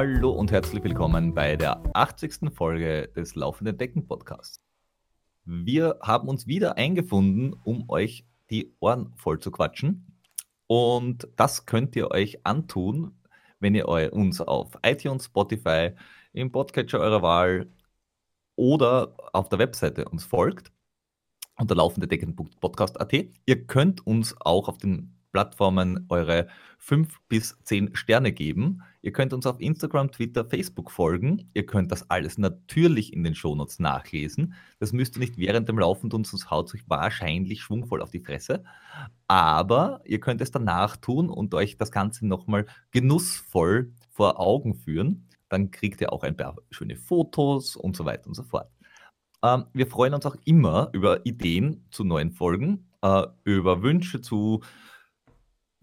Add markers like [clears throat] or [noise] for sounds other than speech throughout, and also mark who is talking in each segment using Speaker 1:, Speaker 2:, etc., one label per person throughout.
Speaker 1: Hallo und herzlich willkommen bei der 80. Folge des Laufenden Decken Podcasts. Wir haben uns wieder eingefunden, um euch die Ohren voll zu quatschen. Und das könnt ihr euch antun, wenn ihr uns auf iTunes, Spotify, im Podcatcher eurer Wahl oder auf der Webseite uns folgt unter laufendedecken.podcast.at. Ihr könnt uns auch auf den Plattformen eure fünf bis zehn Sterne geben. Ihr könnt uns auf Instagram, Twitter, Facebook folgen. Ihr könnt das alles natürlich in den Shownotes nachlesen. Das müsst ihr nicht während dem Laufen tun, sonst haut euch wahrscheinlich schwungvoll auf die Fresse. Aber ihr könnt es danach tun und euch das Ganze nochmal genussvoll vor Augen führen. Dann kriegt ihr auch ein paar schöne Fotos und so weiter und so fort. Ähm, wir freuen uns auch immer über Ideen zu neuen Folgen, äh, über Wünsche zu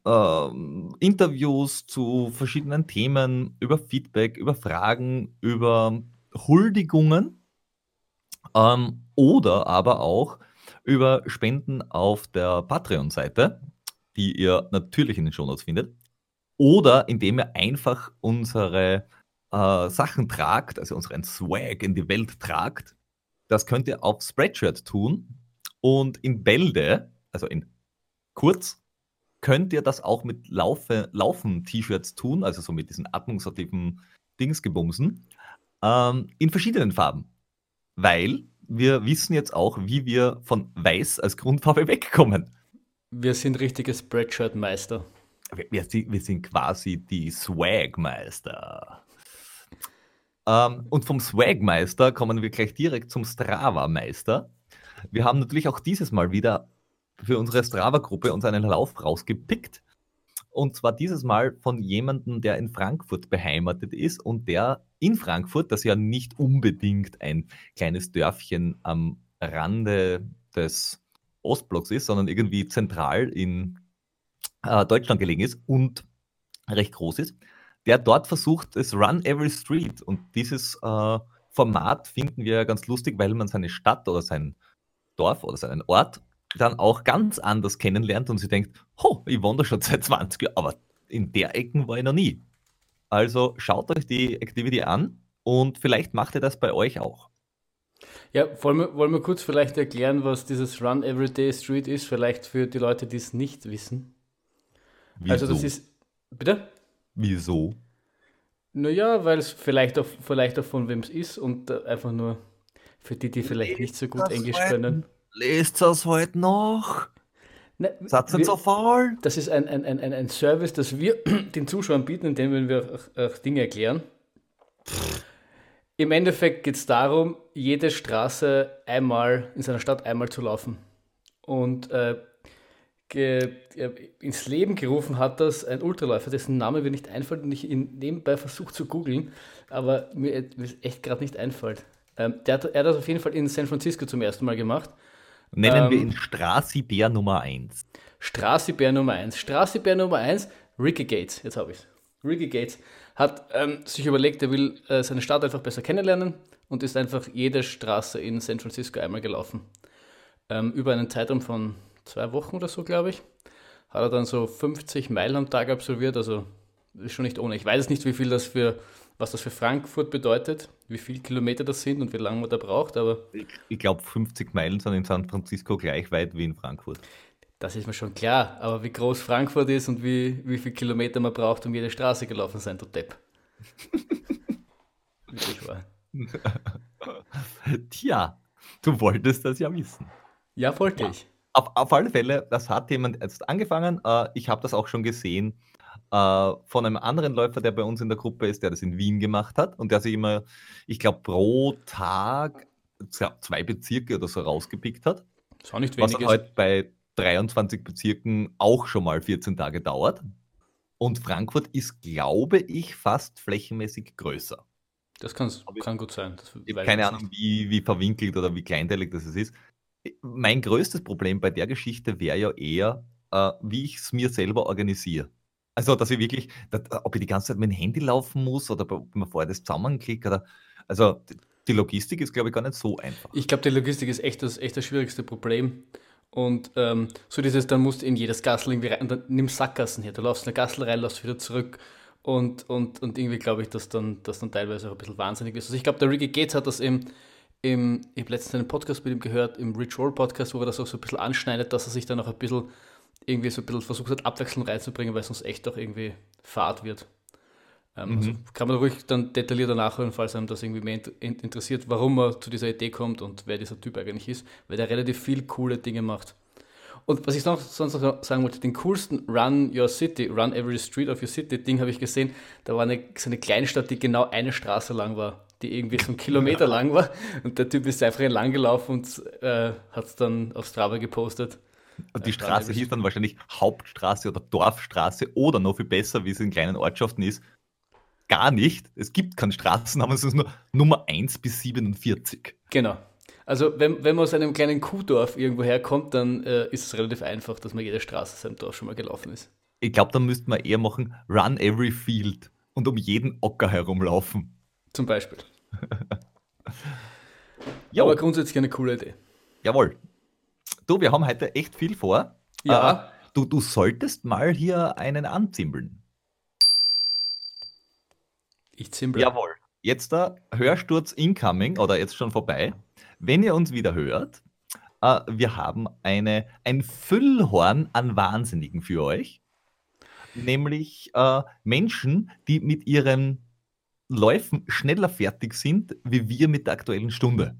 Speaker 1: Interviews zu verschiedenen Themen, über Feedback, über Fragen, über Huldigungen ähm, oder aber auch über Spenden auf der Patreon-Seite, die ihr natürlich in den Shownotes findet, oder indem ihr einfach unsere äh, Sachen tragt, also unseren Swag in die Welt tragt. Das könnt ihr auf Spreadshirt tun und in Bälde, also in kurz, könnt ihr das auch mit Laufe, Laufen-T-Shirts tun, also so mit diesen atmungsaktiven Dingsgebumsen, ähm, in verschiedenen Farben. Weil wir wissen jetzt auch, wie wir von Weiß als Grundfarbe [laughs] wegkommen.
Speaker 2: Wir sind richtige Spreadshirt-Meister.
Speaker 1: Wir, wir, wir, sind quasi die Swag-Meister. Ähm, und vom Swag-Meister kommen wir gleich direkt zum Strava-Meister. Wir haben natürlich auch dieses Mal wieder für unsere Strava-Gruppe uns einen Lauf rausgepickt. Und zwar dieses Mal von jemandem, der in Frankfurt beheimatet ist und der in Frankfurt, das ja nicht unbedingt ein kleines Dörfchen am Rande des Ostblocks ist, sondern irgendwie zentral in äh, Deutschland gelegen ist und recht groß ist, der dort versucht, es Run Every Street. Und dieses äh, Format finden wir ganz lustig, weil man seine Stadt oder sein Dorf oder seinen Ort dann auch ganz anders kennenlernt und sie denkt, oh, ich wandere schon seit 20 Jahren, aber in der Ecken war ich noch nie. Also schaut euch die Activity an und vielleicht macht ihr das bei euch auch.
Speaker 2: Ja, wollen wir, wollen wir kurz vielleicht erklären, was dieses Run Everyday Street ist, vielleicht für die Leute, die es nicht wissen.
Speaker 1: Wieso?
Speaker 2: Also das ist, bitte?
Speaker 1: Wieso?
Speaker 2: Naja, weil es vielleicht auch, vielleicht auch von wem es ist und äh, einfach nur für die, die vielleicht nicht so gut Englisch können.
Speaker 1: Lest das heute noch?
Speaker 2: Ne,
Speaker 1: Satz nicht so faul.
Speaker 2: Das ist ein, ein, ein, ein Service, das wir [clears throat] den Zuschauern bieten, indem wir auch, auch Dinge erklären. Im Endeffekt geht es darum, jede Straße einmal in seiner Stadt einmal zu laufen. Und äh, ins Leben gerufen hat das ein Ultraläufer, dessen Name mir nicht einfällt und ich ihn nebenbei versucht zu googeln, aber mir echt gerade nicht einfällt. Ähm, der hat, er hat das auf jeden Fall in San Francisco zum ersten Mal gemacht
Speaker 1: Nennen ähm, wir ihn Straßibär Nummer 1.
Speaker 2: Straßibär Nummer 1. Straßibär Nummer 1, Ricky Gates, jetzt habe ich es. Ricky Gates hat ähm, sich überlegt, er will äh, seine Stadt einfach besser kennenlernen und ist einfach jede Straße in San Francisco einmal gelaufen. Ähm, über einen Zeitraum von zwei Wochen oder so, glaube ich. Hat er dann so 50 Meilen am Tag absolviert, also ist schon nicht ohne. Ich weiß nicht, wie viel das für was das für Frankfurt bedeutet, wie viele Kilometer das sind und wie lange man da braucht, aber.
Speaker 1: Ich, ich glaube, 50 Meilen sind in San Francisco gleich weit wie in Frankfurt.
Speaker 2: Das ist mir schon klar, aber wie groß Frankfurt ist und wie, wie viele Kilometer man braucht, um jede Straße gelaufen sein, du Depp. [laughs]
Speaker 1: Wirklich wahr. [laughs] Tja, du wolltest das ja wissen.
Speaker 2: Ja, wollte ja. ich.
Speaker 1: Auf, auf alle Fälle, das hat jemand jetzt angefangen. Uh, ich habe das auch schon gesehen äh, von einem anderen Läufer, der bei uns in der Gruppe ist, der das in Wien gemacht hat und der sich immer, ich glaube, pro Tag zwei Bezirke oder so rausgepickt hat.
Speaker 2: Das war nicht wenig.
Speaker 1: Was halt bei 23 Bezirken auch schon mal 14 Tage dauert. Und Frankfurt ist, glaube ich, fast flächenmäßig größer.
Speaker 2: Das kann gut sein.
Speaker 1: ich habe keine Ahnung, wie, wie verwinkelt oder wie kleinteilig das ist. Mein größtes Problem bei der Geschichte wäre ja eher, äh, wie ich es mir selber organisiere. Also, dass ich wirklich, dass, ob ich die ganze Zeit mit dem Handy laufen muss oder ob man vorher das zusammenklickt oder, also die Logistik ist, glaube ich, gar nicht so einfach.
Speaker 2: Ich glaube, die Logistik ist echt das, echt das schwierigste Problem. Und ähm, so dieses, dann musst du in jedes Gassel irgendwie rein, dann nimm Sackgassen her. Du laufst in eine Gassel rein, laufst wieder zurück. Und, und, und irgendwie glaube ich, dass dann, dass dann teilweise auch ein bisschen wahnsinnig ist. Also ich glaube, der Ricky Gates hat das im, im ich habe letztens einen Podcast mit ihm gehört, im Rich Roll Podcast, wo er das auch so ein bisschen anschneidet, dass er sich dann auch ein bisschen irgendwie so ein bisschen versucht hat, Abwechslung reinzubringen, weil es sonst echt auch irgendwie fad wird. Ähm, mhm. also kann man ruhig dann detaillierter nachhören, falls einem das irgendwie mehr interessiert, warum er zu dieser Idee kommt und wer dieser Typ eigentlich ist, weil der relativ viel coole Dinge macht. Und was ich noch sonst noch sagen wollte, den coolsten Run Your City, Run Every Street of Your City Ding habe ich gesehen. Da war eine, so eine Kleinstadt, die genau eine Straße lang war, die irgendwie so einen Kilometer lang war. Und der Typ ist einfach entlang gelaufen und äh, hat es dann auf Strava gepostet.
Speaker 1: Und die Straße hieß dann wahrscheinlich Hauptstraße oder Dorfstraße oder noch viel besser, wie es in kleinen Ortschaften ist, gar nicht. Es gibt keinen Straßennamen, es ist nur Nummer 1 bis 47.
Speaker 2: Genau. Also wenn, wenn man aus einem kleinen Kuhdorf irgendwo herkommt, dann äh, ist es relativ einfach, dass man jede Straße seinem Dorf schon mal gelaufen ist.
Speaker 1: Ich glaube, dann müsste man eher machen, run every field und um jeden Ocker herumlaufen.
Speaker 2: Zum Beispiel. [laughs] Aber grundsätzlich eine coole Idee.
Speaker 1: Jawohl. Du, wir haben heute echt viel vor.
Speaker 2: Ja.
Speaker 1: Äh, du, du solltest mal hier einen anzimbeln.
Speaker 2: Ich zimbel.
Speaker 1: Jawohl. Jetzt der Hörsturz incoming oder jetzt schon vorbei. Wenn ihr uns wieder hört, äh, wir haben eine, ein Füllhorn an Wahnsinnigen für euch. Nämlich äh, Menschen, die mit ihren Läufen schneller fertig sind, wie wir mit der aktuellen Stunde.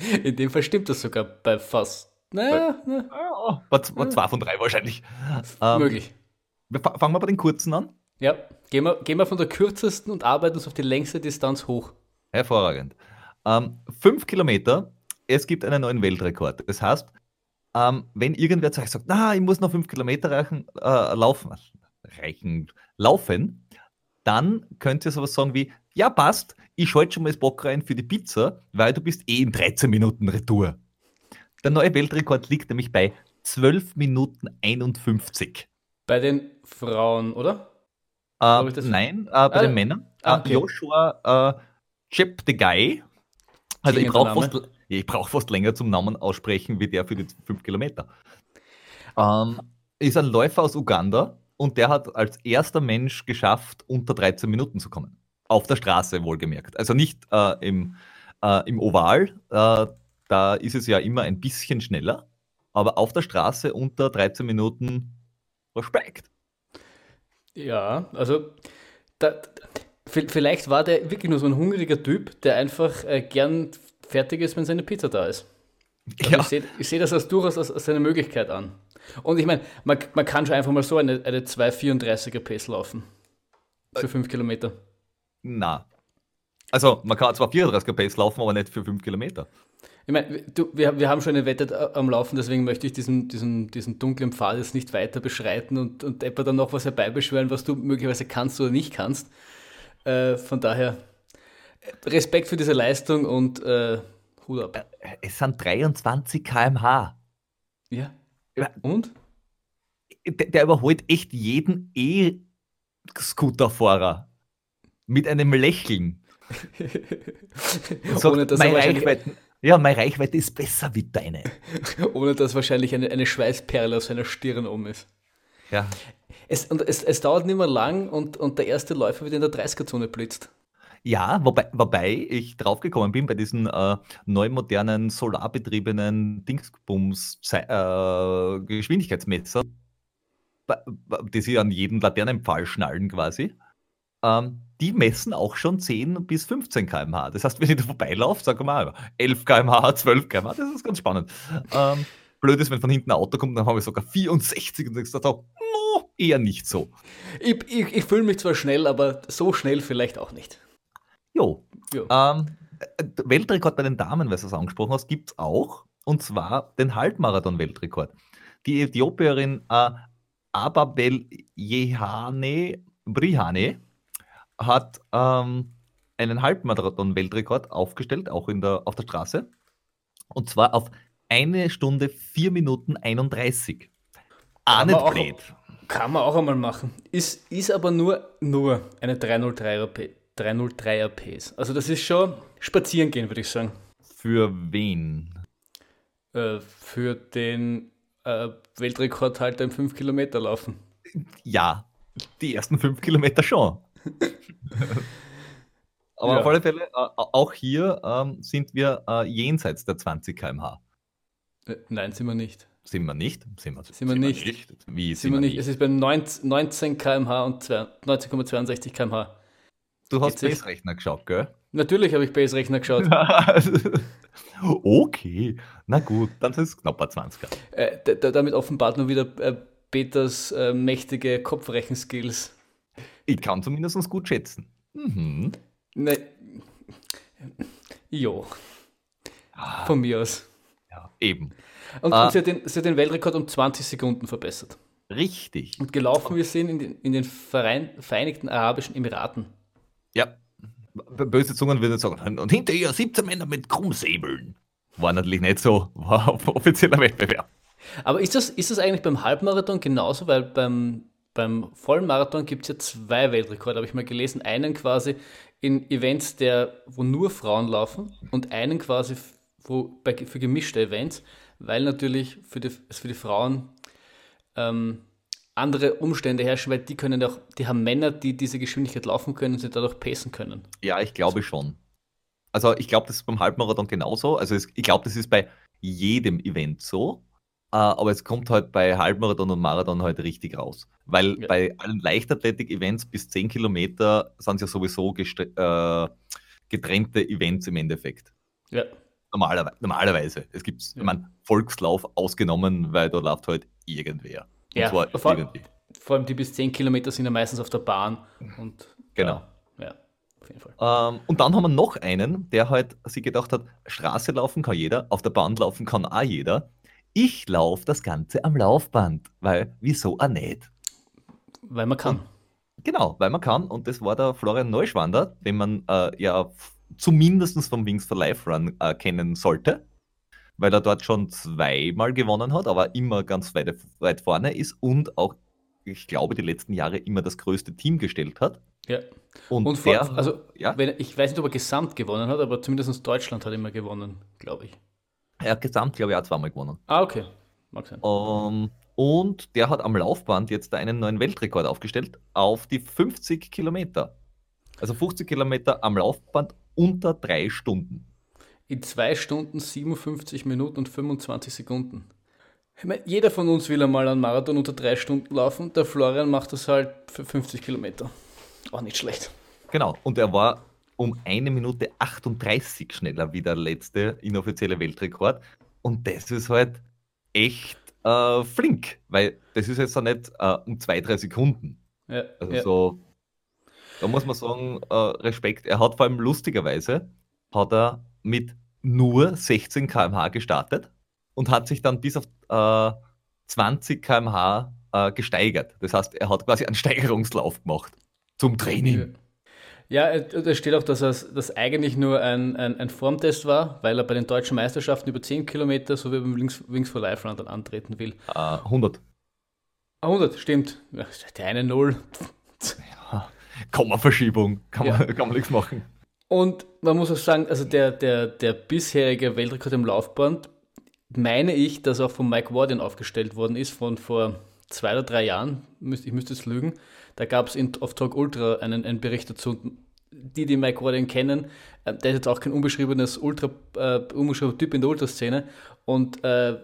Speaker 1: [laughs]
Speaker 2: In dem Fall stimmt das sogar bei fast.
Speaker 1: Naja, ne. war, war zwei von drei wahrscheinlich.
Speaker 2: Ähm, Möglich.
Speaker 1: Fangen wir bei den kurzen an.
Speaker 2: Ja, gehen wir, gehen wir von der kürzesten und arbeiten uns auf die längste Distanz hoch.
Speaker 1: Hervorragend. Ähm, fünf Kilometer, es gibt einen neuen Weltrekord. Das heißt, ähm, wenn irgendwer zu euch sagt, na, ich muss noch fünf Kilometer reichen, äh, laufen, reichen, laufen, dann könnt ihr sowas sagen wie, ja, passt, ich schalte schon mal das Bock rein für die Pizza, weil du bist eh in 13 Minuten Retour. Der neue Weltrekord liegt nämlich bei 12 Minuten 51.
Speaker 2: Bei den Frauen, oder?
Speaker 1: Äh, nein, äh, bei ah, den Männern. Ah, okay. Joshua äh, Chip the Guy also ich brauche fast, brauch fast länger zum Namen aussprechen wie der für die 5 Kilometer. Ähm, ist ein Läufer aus Uganda und der hat als erster Mensch geschafft, unter 13 Minuten zu kommen. Auf der Straße wohlgemerkt. Also nicht äh, im, äh, im Oval, äh, da ist es ja immer ein bisschen schneller, aber auf der Straße unter 13 Minuten Respekt.
Speaker 2: Ja, also da, Vielleicht war der wirklich nur so ein hungriger Typ, der einfach äh, gern fertig ist, wenn seine Pizza da ist. Also ja. Ich sehe seh das als durchaus als, als eine Möglichkeit an. Und ich meine, man, man kann schon einfach mal so eine, eine 2,34er Pace laufen. Für 5 Kilometer.
Speaker 1: Na. Also, man kann zwar 34er Pace laufen, aber nicht für 5 Kilometer.
Speaker 2: Ich meine, wir, wir haben schon eine Wette äh, am Laufen, deswegen möchte ich diesen, diesen, diesen dunklen Pfad jetzt nicht weiter beschreiten und, und etwa dann noch was herbeibeschwören, was du möglicherweise kannst oder nicht kannst. Äh, von daher Respekt für diese Leistung und äh, Hut ab.
Speaker 1: Äh, es sind 23 km/h.
Speaker 2: Ja. Und?
Speaker 1: Der, der überholt echt jeden E-Scooter-Fahrer mit einem Lächeln. [laughs]
Speaker 2: Ohne dass
Speaker 1: meine Reichweite, ja, meine Reichweite ist besser wie deine. [laughs]
Speaker 2: Ohne dass wahrscheinlich eine, eine Schweißperle auf seiner Stirn um ist.
Speaker 1: Ja.
Speaker 2: Es, und es, es dauert nicht mehr lang und, und der erste Läufer wird in der 30er-Zone blitzt.
Speaker 1: Ja, wobei, wobei ich draufgekommen bin bei diesen äh, neu modernen solarbetriebenen Dingsbums äh, Geschwindigkeitsmesser, die sie an jeden Laternenpfahl schnallen quasi. Ähm, die messen auch schon 10 bis 15 km/h. Das heißt, wenn ich da vorbeilaufe, sage mal 11 km/h, 12 km/h, das ist ganz spannend. Ähm, blöd ist, wenn von hinten ein Auto kommt, dann habe ich sogar 64 und ich sage, no, eher nicht so.
Speaker 2: Ich, ich, ich fühle mich zwar schnell, aber so schnell vielleicht auch nicht.
Speaker 1: Jo. jo. Ähm, Weltrekord bei den Damen, weil du es angesprochen hast, gibt es auch. Und zwar den Halbmarathon-Weltrekord. Die Äthiopierin äh, Ababel Jehane Brihane hat ähm, einen Halbmarathon-Weltrekord aufgestellt, auch in der, auf der Straße. Und zwar auf eine Stunde, vier Minuten 31.
Speaker 2: Ah, nicht blöd. Kann man auch einmal machen. Ist, ist aber nur, nur eine 303er, 303er Pace. Also das ist schon spazieren gehen, würde ich sagen.
Speaker 1: Für wen?
Speaker 2: Äh, für den äh, Weltrekordhalter im 5 Kilometer laufen.
Speaker 1: Ja, die ersten fünf Kilometer schon. Aber
Speaker 2: Ja.
Speaker 1: auf alle Fälle, äh, auch hier ähm, sind wir äh, jenseits der 20 km/h.
Speaker 2: Äh, Nein, sind wir nicht.
Speaker 1: Sind wir nicht? Sind wir,
Speaker 2: Sind wir nicht.
Speaker 1: Wie
Speaker 2: Sind wir nicht. Es ist bei 19 19 km/h und zwei- 19,62 km/h.
Speaker 1: Du hast
Speaker 2: nicht?
Speaker 1: Base-Rechner geschaut, gell?
Speaker 2: Natürlich habe ich Base-Rechner geschaut. [laughs]
Speaker 1: okay, na gut, dann sind es knapper 20er.
Speaker 2: Äh, damit offenbart nur wieder äh, Peters äh, mächtige Kopfrechenskills.
Speaker 1: Ich kann zumindest gut schätzen. Mhm.
Speaker 2: Ne, jo, von mir aus.
Speaker 1: Ja, eben.
Speaker 2: Und,
Speaker 1: Ah.
Speaker 2: und sie, hat den, sie hat den Weltrekord um 20 Sekunden verbessert.
Speaker 1: Richtig.
Speaker 2: Und gelaufen wir sind in den, in den Verein, Vereinigten Arabischen Emiraten.
Speaker 1: Ja. Böse Zungen würden sagen, und hinter ihr 17 Männer mit Krummsäbeln. War natürlich nicht so, war offizieller Wettbewerb.
Speaker 2: Aber ist das, ist das eigentlich beim Halbmarathon genauso? Weil beim, beim Vollmarathon gibt es ja zwei Weltrekorde, habe ich mal gelesen. Einen quasi in Events, der, wo nur Frauen laufen und einen quasi wo, bei, für gemischte Events, weil natürlich für die, für die Frauen ähm, andere Umstände herrschen, weil die können auch, die haben Männer, die diese Geschwindigkeit laufen können und sie dadurch pacen können.
Speaker 1: Ja, ich glaube schon. Also ich glaube, das ist beim Halbmarathon genauso. Also ich glaube, das ist bei jedem Event so. Äh, aber es kommt halt bei Halbmarathon und Marathon halt richtig raus. Weil
Speaker 2: Ja.
Speaker 1: bei allen Leichtathletik-Events bis 10 Kilometer sind es ja sowieso äh, getrennte Events im Endeffekt.
Speaker 2: Ja,
Speaker 1: Normalerweise. normalerweise. Es gibt,
Speaker 2: Ja.
Speaker 1: ich meine, Volkslauf ausgenommen, weil da läuft halt irgendwer. Und
Speaker 2: Ja,
Speaker 1: zwar
Speaker 2: vor-
Speaker 1: irgendwie.
Speaker 2: vor allem die bis 10 Kilometer sind ja meistens auf der Bahn und
Speaker 1: Genau.
Speaker 2: Ja, ja auf jeden Fall.
Speaker 1: Ähm, und dann haben wir noch einen, der halt sich gedacht hat, Straße laufen kann jeder, auf der Bahn laufen kann auch jeder. Ich laufe das Ganze am Laufband, weil wieso auch nicht?
Speaker 2: Weil man kann.
Speaker 1: Genau, weil man kann. Und das war der Florian Neuschwander, den man äh, ja zumindest vom Wings for Life Run äh, kennen sollte, weil er dort schon zweimal gewonnen hat, aber immer ganz weit, weit vorne ist und auch, ich glaube, die letzten Jahre immer das größte Team gestellt hat.
Speaker 2: Ja.
Speaker 1: Und,
Speaker 2: Und vor,
Speaker 1: der,
Speaker 2: also,
Speaker 1: ja,
Speaker 2: wenn, ich weiß nicht, ob er gesamt gewonnen hat, aber zumindest Deutschland hat immer gewonnen, glaube ich.
Speaker 1: Er hat gesamt, glaube ich, auch zweimal gewonnen.
Speaker 2: Ah, okay. Mag sein.
Speaker 1: Ähm, und der hat am Laufband jetzt einen neuen Weltrekord aufgestellt auf die 50 Kilometer. Also 50 Kilometer am Laufband unter drei Stunden.
Speaker 2: In 2 Stunden, 57 Minuten und 25 Sekunden. Ich meine, jeder von uns will einmal einen Marathon unter 3 Stunden laufen. Der Florian macht das halt für 50 Kilometer. Auch nicht schlecht.
Speaker 1: Genau. Und er war um eine Minute 38 schneller wie der letzte inoffizielle Weltrekord. Und das ist halt echt äh, flink, weil das ist jetzt auch nicht äh, um zwei, drei Sekunden.
Speaker 2: Ja,
Speaker 1: Also
Speaker 2: ja.
Speaker 1: so, da muss man sagen, äh, Respekt. Er hat vor allem lustigerweise, hat er mit nur 16 km/h gestartet und hat sich dann bis auf äh, 20 km/h äh, gesteigert. Das heißt, er hat quasi einen Steigerungslauf gemacht zum Training.
Speaker 2: Ja, es steht auch, dass das eigentlich nur ein, ein, ein Formtest war, weil er bei den deutschen Meisterschaften über 10 Kilometer sowie beim Wings, Wings for Life Run dann antreten will.
Speaker 1: Äh, 100.
Speaker 2: Ah, 100, stimmt. Ja, Der eine Null. [laughs]
Speaker 1: Kommaverschiebung, kann,
Speaker 2: Ja.
Speaker 1: man, kann man nichts machen.
Speaker 2: Und man muss auch sagen, also der, der, der bisherige Weltrekord im Laufband, meine ich, dass auch von Mike Warden aufgestellt worden ist, von vor zwei oder drei Jahren, ich müsste es lügen. Da gab es auf Talk Ultra einen, einen Bericht dazu. Die, die Mike Warden kennen, äh, der ist jetzt auch kein unbeschriebenes Ultra, äh, unbeschriebener Typ in der Ultraszene. Und äh,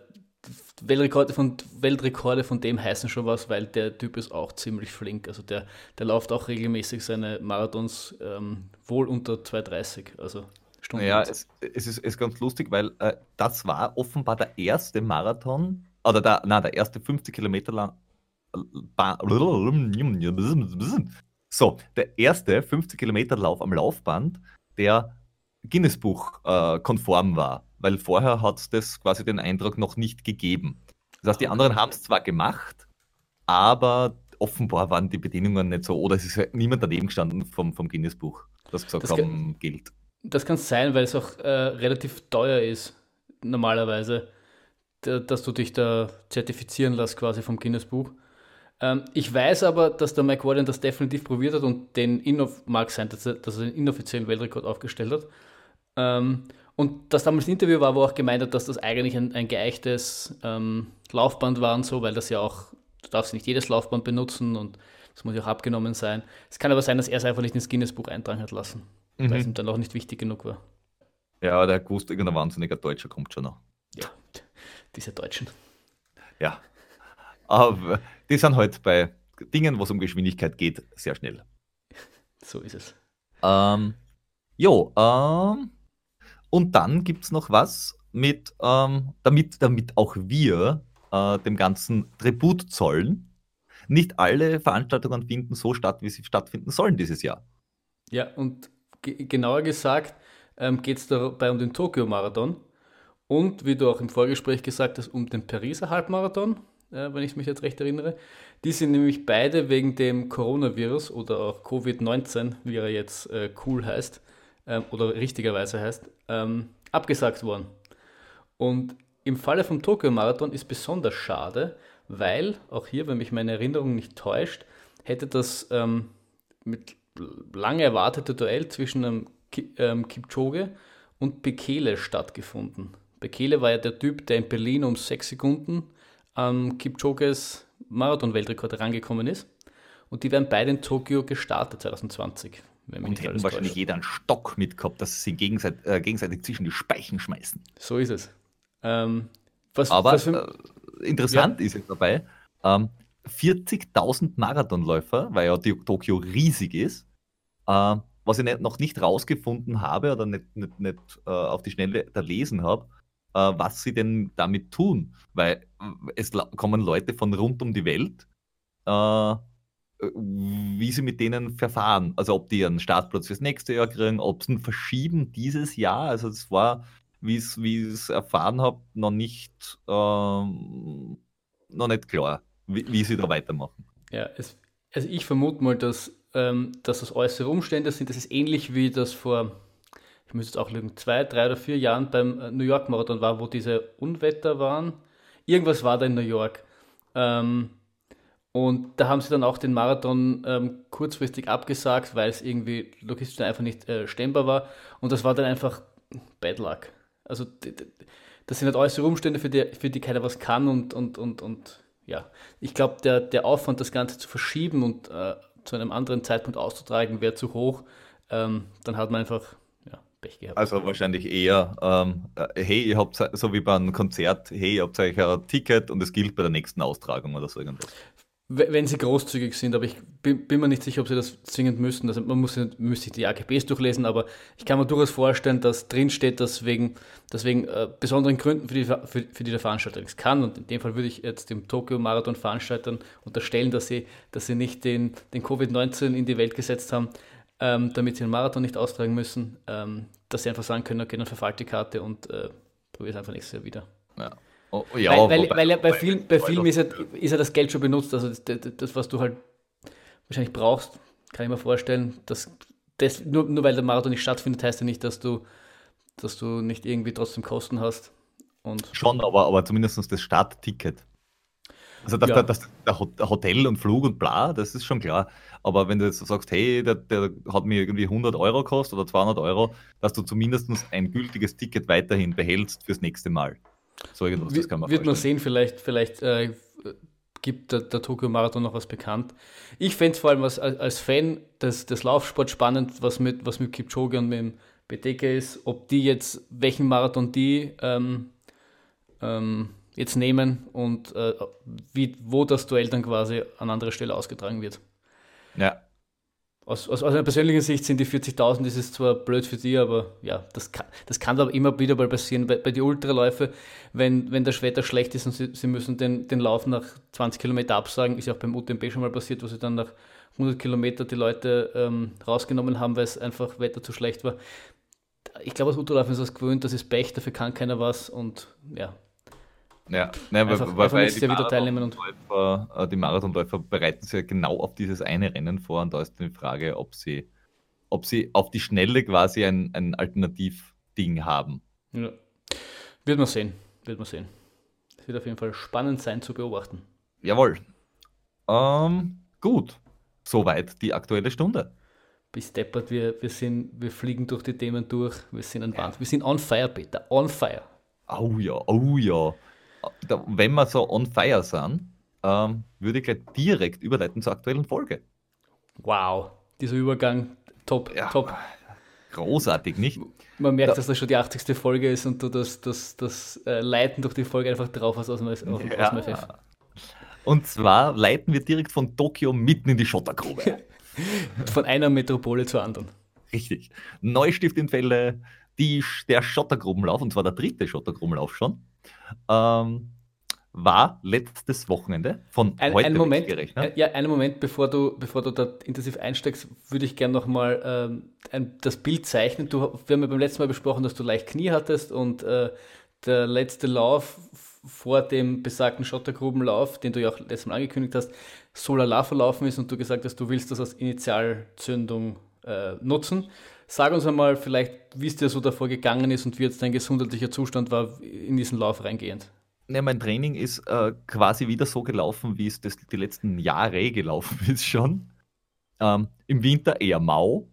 Speaker 2: Weltrekorde von, Weltrekorde von dem heißen schon was, weil der Typ ist auch ziemlich flink. Also der, der läuft auch regelmäßig seine Marathons ähm, wohl unter 2,30, also Stunden.
Speaker 1: Ja, es, es ist, ist ganz lustig, weil äh, das war offenbar der erste Marathon, oder der, nein, der erste 50 Kilometer lang. So, der erste 50 Kilometer Lauf am Laufband, der Guinness-Buch äh, konform war, weil vorher hat es das quasi den Eindruck noch nicht gegeben. Das heißt, die anderen haben es zwar gemacht, aber offenbar waren die Bedingungen nicht so, oder es ist halt niemand daneben gestanden vom, vom Guinness-Buch, das gesagt
Speaker 2: Das
Speaker 1: haben, gilt.
Speaker 2: Das kann sein, weil es auch äh, relativ teuer ist, normalerweise, dass du dich da zertifizieren lässt, quasi vom Guinness-Buch. Ähm, ich weiß aber, dass der Mike Warden das definitiv probiert hat und den Innof mag sein, dass er, dass er den inoffiziellen Weltrekord aufgestellt hat. Ähm, und das damals ein Interview war, wo er auch gemeint hat, dass das eigentlich ein, ein geeichtes ähm, Laufband war und so, weil das ja auch, du darfst nicht jedes Laufband benutzen und Das muss ja auch abgenommen sein. Es kann aber sein, dass er es einfach nicht ins Guinness-Buch eintragen hat lassen, mhm. weil es ihm dann auch nicht wichtig genug war.
Speaker 1: Ja, der gewusst, irgendein wahnsinniger Deutscher kommt schon noch.
Speaker 2: Ja, diese Deutschen.
Speaker 1: Ja. Aber die sind halt bei Dingen, wo es um Geschwindigkeit geht, sehr schnell.
Speaker 2: So ist es.
Speaker 1: Ähm, jo, ähm, und dann gibt es noch was mit, ähm, damit, damit auch wir äh, dem Ganzen Tribut zollen. Nicht alle Veranstaltungen finden so statt, wie sie stattfinden sollen dieses Jahr.
Speaker 2: Ja, und genauer gesagt ähm, geht es dabei um den Tokio-Marathon und, wie du auch im Vorgespräch gesagt hast, um den Pariser Halbmarathon, äh, wenn ich mich jetzt recht erinnere. Die sind nämlich beide wegen dem Coronavirus oder auch Covid-19, wie er jetzt äh, cool heißt ähm, oder richtigerweise heißt, ähm, abgesagt worden. Und im Falle vom Tokio-Marathon ist besonders schade, weil, auch hier, wenn mich meine Erinnerung nicht täuscht, hätte das ähm, mit lange erwartete Duell zwischen einem ähm, Kipchoge und Bekele stattgefunden. Bekele war ja der Typ, der in Berlin um sechs Sekunden an Kipchoges Marathon-Weltrekord herangekommen ist. Und die werden beide in Tokio gestartet 2020.
Speaker 1: Wenn und hätten wahrscheinlich jeder einen Stock mitgehabt, dass sie gegenseitig, äh, gegenseitig zwischen die Speichen schmeißen.
Speaker 2: So ist es. Ähm,
Speaker 1: was, Aber was für, äh, interessant ja. ist jetzt dabei, ähm, 40.000 Marathonläufer, weil ja Tokio riesig ist, äh, was ich nicht, noch nicht rausgefunden habe oder nicht, nicht, nicht äh, auf die Schnelle da lesen habe, was sie denn damit tun. Weil äh, es kommen Leute von rund um die Welt, äh, wie sie mit denen verfahren. Also ob die einen Startplatz fürs nächste Jahr kriegen, ob sie ihn verschieben dieses Jahr. Also es war, wie ich es erfahren habe, noch nicht, ähm, noch nicht klar, wie, wie sie da weitermachen.
Speaker 2: Ja, es, also ich vermute mal, dass, ähm, dass das äußere Umstände sind. Das ist ähnlich wie das vor, ich muss jetzt auch lügen, zwei, drei oder vier Jahren beim äh, New York Marathon war, wo diese Unwetter waren. Irgendwas war da in New York. Ähm, und da haben sie dann auch den Marathon ähm, kurzfristig abgesagt, weil es irgendwie logistisch einfach nicht äh, stemmbar war. Und das war dann einfach Bad Luck. Also das sind halt äußere Umstände, für die, für die keiner was kann und, und, und, und ja, ich glaube, der, der Aufwand, das Ganze zu verschieben und äh, zu einem anderen Zeitpunkt auszutragen, wäre zu hoch. Ähm, dann hat man einfach Pech gehabt.
Speaker 1: Also wahrscheinlich eher, ähm, äh, hey, ihr habt so wie bei einem Konzert, hey, ihr habt euch ein Ticket und es gilt bei der nächsten Austragung oder so irgendwas.
Speaker 2: Wenn sie großzügig sind, aber ich bin, bin, mir nicht sicher, ob sie das zwingend müssen. Also man muss müsste die AGBs durchlesen, aber ich kann mir durchaus vorstellen, dass drin steht, dass wegen, dass wegen äh, besonderen Gründen für die, für, für die der Veranstalter es kann. Und in dem Fall würde ich jetzt dem Tokio-Marathon-Veranstaltern unterstellen, dass sie, dass sie nicht den, den Covid-19 in die Welt gesetzt haben, ähm, damit sie den Marathon nicht austragen müssen, ähm, dass sie einfach sagen können, okay, dann verfallt die Karte und äh, probiere es einfach nächstes Jahr wieder.
Speaker 1: Ja.
Speaker 2: Oh, ja, weil, weil, weil ja bei, Film, bei Filmen ist ja, ist ja das Geld schon benutzt. Also das, das, was du halt wahrscheinlich brauchst, kann ich mir vorstellen, dass das, nur, nur weil der Marathon nicht stattfindet, heißt ja nicht, dass du, dass du nicht irgendwie trotzdem Kosten hast. Und
Speaker 1: schon, aber, aber zumindest das Startticket. Also das, ja. das, das, der Hotel und Flug und bla, das ist schon klar. Aber wenn du jetzt sagst, hey, der, der hat mir irgendwie 100 Euro gekostet oder 200 Euro, dass du zumindest ein gültiges Ticket weiterhin behältst fürs nächste Mal.
Speaker 2: So irgendwas, das kann man Wird man sehen, vielleicht, vielleicht äh, gibt der, der Tokyo Marathon noch was bekannt. Ich fände es vor allem als, als Fan des, des Laufsports spannend, was mit, was mit Kipchoge und mit dem BTK ist, ob die jetzt, welchen Marathon die ähm, ähm, jetzt nehmen und äh, wie, wo das Duell dann quasi an anderer Stelle ausgetragen wird.
Speaker 1: Ja,
Speaker 2: aus, aus, aus, einer persönlichen Sicht sind die 40.000, das ist zwar blöd für die, aber ja, das kann, das kann aber immer wieder mal passieren. Bei, bei den Ultraläufen, wenn, wenn das Wetter schlecht ist und sie, sie müssen den, den Lauf nach 20 Kilometer absagen, ist ja auch beim UTMB schon mal passiert, wo sie dann nach 100 Kilometer die Leute ähm, rausgenommen haben, weil es einfach Wetter zu schlecht war. Ich glaube, als Ultralaufen ist das gewöhnt, das ist Pech, dafür kann keiner was und ja,
Speaker 1: ja, nein, einfach, weil, weil die, wieder teilnehmen und äh, die Marathonläufer bereiten sich ja genau auf dieses eine Rennen vor und da ist die Frage, ob sie, ob sie auf die Schnelle quasi ein, ein Alternativding haben.
Speaker 2: Ja. Wird man sehen, wird man sehen. Es wird auf jeden Fall spannend sein zu beobachten.
Speaker 1: Jawohl. Ähm, gut, soweit die aktuelle Stunde.
Speaker 2: Bis deppert, wir, wir, sind, wir fliegen durch die Themen durch, wir sind an Wand. Wir sind on fire, Peter, on fire.
Speaker 1: Oh ja, oh ja wenn wir so on fire sind, ähm, würde ich gleich direkt überleiten zur aktuellen Folge.
Speaker 2: Wow, dieser Übergang, top,
Speaker 1: Ja.
Speaker 2: top.
Speaker 1: Großartig, nicht?
Speaker 2: Man merkt,
Speaker 1: Ja.
Speaker 2: dass das schon die 80. Folge ist und du das, das, das äh, Leiten durch die Folge einfach drauf hast aus dem, aus, aus dem FF.
Speaker 1: Und zwar leiten wir direkt von Tokio mitten in die Schottergrube. [laughs]
Speaker 2: Von einer Metropole zur anderen.
Speaker 1: Richtig. Neustift in Felde, die, der Schottergrubenlauf, und zwar der dritte Schottergrubenlauf schon, ähm, war letztes Wochenende von
Speaker 2: Ein,
Speaker 1: heute
Speaker 2: einen Moment,
Speaker 1: gerechnet.
Speaker 2: ein, ja, einen Moment, bevor du, bevor du da intensiv einsteigst, würde ich gerne nochmal ähm, ein, das Bild zeichnen. Du, wir haben ja beim letzten Mal besprochen, dass du leicht Knie hattest und äh, der letzte Lauf vor dem besagten Schottergrubenlauf, den du ja auch letztes Mal angekündigt hast, so lala verlaufen ist und du gesagt hast, du willst das als Initialzündung äh, nutzen. Sag uns einmal vielleicht, wie es dir so davor gegangen ist und wie jetzt dein gesundheitlicher Zustand war in diesen Lauf reingehend.
Speaker 1: Ja, mein Training ist äh, quasi wieder so gelaufen, wie es das die letzten Jahre gelaufen [laughs] ist schon. Ähm, Im Winter eher mau.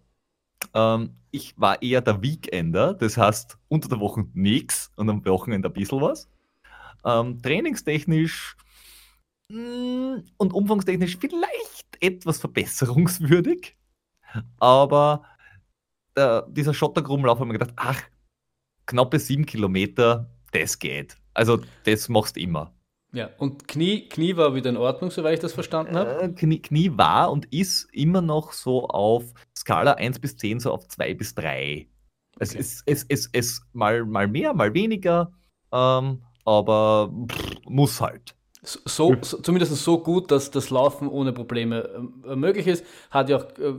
Speaker 1: Ähm, ich war eher der Weekender, das heißt unter der Woche nichts und am Wochenende ein bisschen was. Ähm, trainingstechnisch mh, und umfangstechnisch vielleicht etwas verbesserungswürdig, aber äh, dieser Schottergrumlauf habe ich mir gedacht, ach, knappe sieben Kilometer, das geht. Also das machst du immer.
Speaker 2: Ja, und Knie, Knie war wieder in Ordnung, soweit ich das verstanden habe.
Speaker 1: Äh, Knie, Knie war und ist immer noch so auf Skala 1 bis 10, so auf 2 bis 3. Es
Speaker 2: Okay.
Speaker 1: ist es, es, es mal, mal mehr, mal weniger, ähm, aber pff, muss halt.
Speaker 2: So, so, zumindest so gut, dass das Laufen ohne Probleme ähm, äh, möglich ist. Hat ja auch, äh,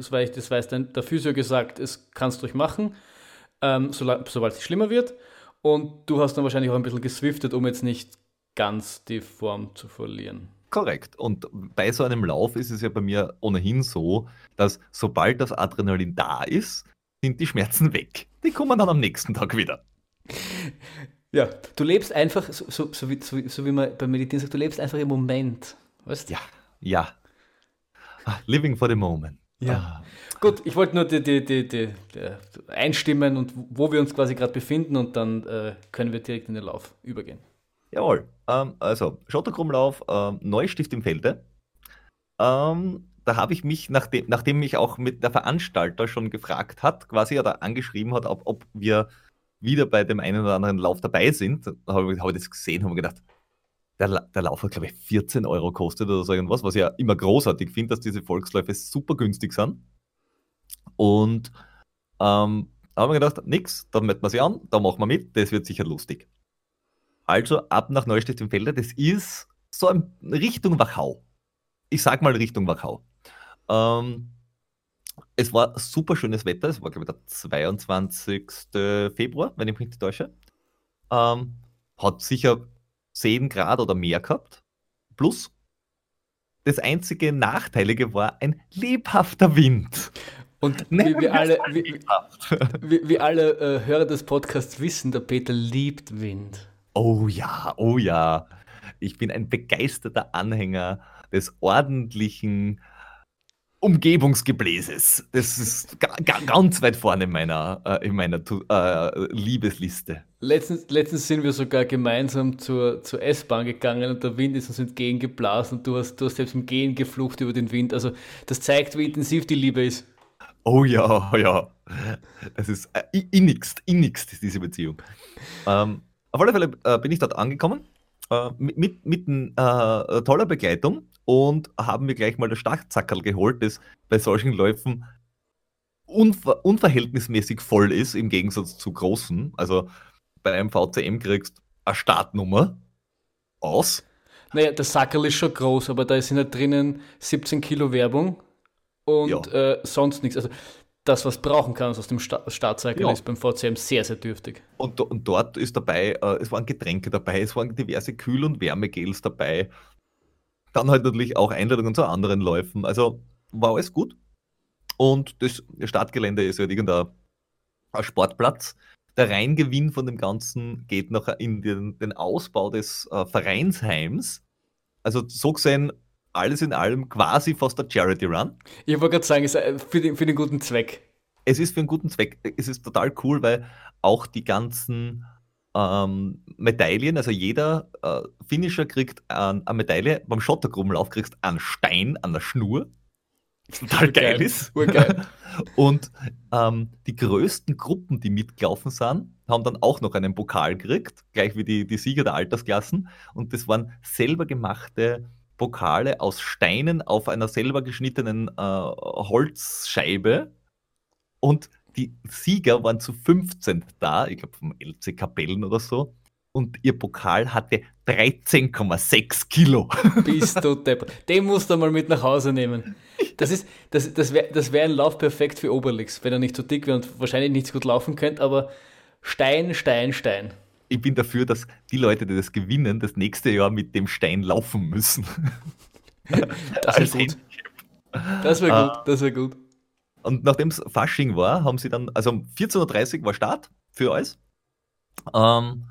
Speaker 2: soweit ich das weiß, der Physio gesagt, es kannst du durchmachen, ähm, sobald es schlimmer wird. Und du hast dann wahrscheinlich auch ein bisschen geswiftet, um jetzt nicht ganz die Form zu verlieren.
Speaker 1: Korrekt. Und bei so einem Lauf ist es ja bei mir ohnehin so, dass sobald das Adrenalin da ist, sind die Schmerzen weg. Die kommen dann am nächsten Tag wieder.
Speaker 2: Ja, du lebst einfach, so, so, so, wie, so, so wie man beim Meditieren sagt, du lebst einfach im Moment. Weißt?
Speaker 1: Ja, ja. Ah, Living for the moment.
Speaker 2: Ja.
Speaker 1: Ah.
Speaker 2: Gut, ich wollte nur die, die, die, die, die einstimmen und wo wir uns quasi gerade befinden und dann äh, können wir direkt in den Lauf übergehen.
Speaker 1: Jawohl. Ähm, also, Schotterkrummlauf, ähm, Neustift im Felde. Ähm, da habe ich mich, nachdem, nachdem mich auch mit der Veranstalter schon gefragt hat, quasi oder angeschrieben hat, ob, ob wir wieder bei dem einen oder anderen Lauf dabei sind, habe ich, hab ich das gesehen, habe mir gedacht, der, der Lauf hat, glaube ich, 14 Euro kostet oder so irgendwas, was ich ja immer großartig finde, dass diese Volksläufe super günstig sind. Und ähm, da habe ich mir gedacht, nix, da melden wir sie an, da machen wir mit, das wird sicher lustig. Also ab nach Neustadt im Felde, das ist so in Richtung Wachau. Ich sag mal Richtung Wachau. Ähm, es war super schönes Wetter, es war glaube ich der 22. Februar, wenn ich mich nicht täusche. Ähm, hat sicher 10 Grad oder mehr gehabt. Plus, das einzige Nachteilige war ein lebhafter Wind.
Speaker 2: Und [laughs] wie
Speaker 1: Nennen
Speaker 2: wir alle, wie, [laughs] wie, wie alle äh, Hörer des Podcasts wissen, der Peter liebt Wind.
Speaker 1: Oh ja, oh ja. Ich bin ein begeisterter Anhänger des ordentlichen Umgebungsgebläses. Das ist ga, ga, ganz weit vorne in meiner, äh, in meiner äh, Liebesliste.
Speaker 2: Letztens, letztens sind wir sogar gemeinsam zur, zur S-Bahn gegangen und der Wind ist uns entgegengeblasen und du hast, du hast selbst im Gehen geflucht über den Wind. Also das zeigt, wie intensiv die Liebe ist.
Speaker 1: Oh ja, oh ja. Das ist äh, innigst, innigst ist diese Beziehung. Ähm, auf alle Fälle äh, bin ich dort angekommen äh, mit, mit, mit äh, toller Begleitung und haben mir gleich mal das Startzackerl geholt, das bei solchen Läufen unver unverhältnismäßig voll ist im Gegensatz zu großen. Also bei einem VCM kriegst du eine Startnummer aus.
Speaker 2: Naja, der Sackerl ist schon groß, aber da sind halt drinnen 17 Kilo Werbung und äh, sonst nichts. Also das, was brauchen kannst aus dem Sta Startcycle,
Speaker 1: Ja.
Speaker 2: ist beim VCM sehr, sehr dürftig.
Speaker 1: Und, und dort ist dabei, äh, es waren Getränke dabei, es waren diverse Kühl- und Wärmegels dabei. Dann halt natürlich auch Einladungen zu anderen Läufen. Also war alles gut. Und das Startgelände ist halt irgendein ein Sportplatz. Der Reingewinn von dem Ganzen geht noch in den, den Ausbau des äh, Vereinsheims. Also so gesehen, alles in allem quasi fast der Charity Run.
Speaker 2: Ich wollte gerade sagen, es ist äh, für den, für den guten Zweck.
Speaker 1: es ist für einen guten Zweck. Es ist total cool, weil auch die ganzen ähm, Medaillen, also jeder äh, Finisher kriegt ein, eine Medaille. Beim Schottergruppenlauf kriegst du einen Stein an der Schnur. Total geil, ist.
Speaker 2: Urgeil. [laughs]
Speaker 1: Und ähm, die größten Gruppen, die mitgelaufen sind, haben dann auch noch einen Pokal gekriegt, gleich wie die, die Sieger der Altersklassen. Und das waren selber gemachte Pokale aus Steinen auf einer selber geschnittenen äh, Holzscheibe. Und die Sieger waren zu 15 da, ich glaube vom LC Kapellen oder so. Und ihr Pokal hatte 13,6 Kilo. [laughs]
Speaker 2: Bist du deppert. Den musst du mal mit nach Hause nehmen. Das, ist, das, das wäre das wär ein Lauf perfekt für Obelix, wenn er nicht so dick wäre und wahrscheinlich nicht so gut laufen könnte, aber Stein, Stein, Stein.
Speaker 1: Ich bin dafür, dass die Leute, die das gewinnen, das nächste Jahr mit dem Stein laufen müssen.
Speaker 2: Das wäre gut. Das wäre gut, das wäre gut.
Speaker 1: Und nachdem es Fasching war, haben sie dann, also um 14.30 Uhr war Start für alles. Ähm,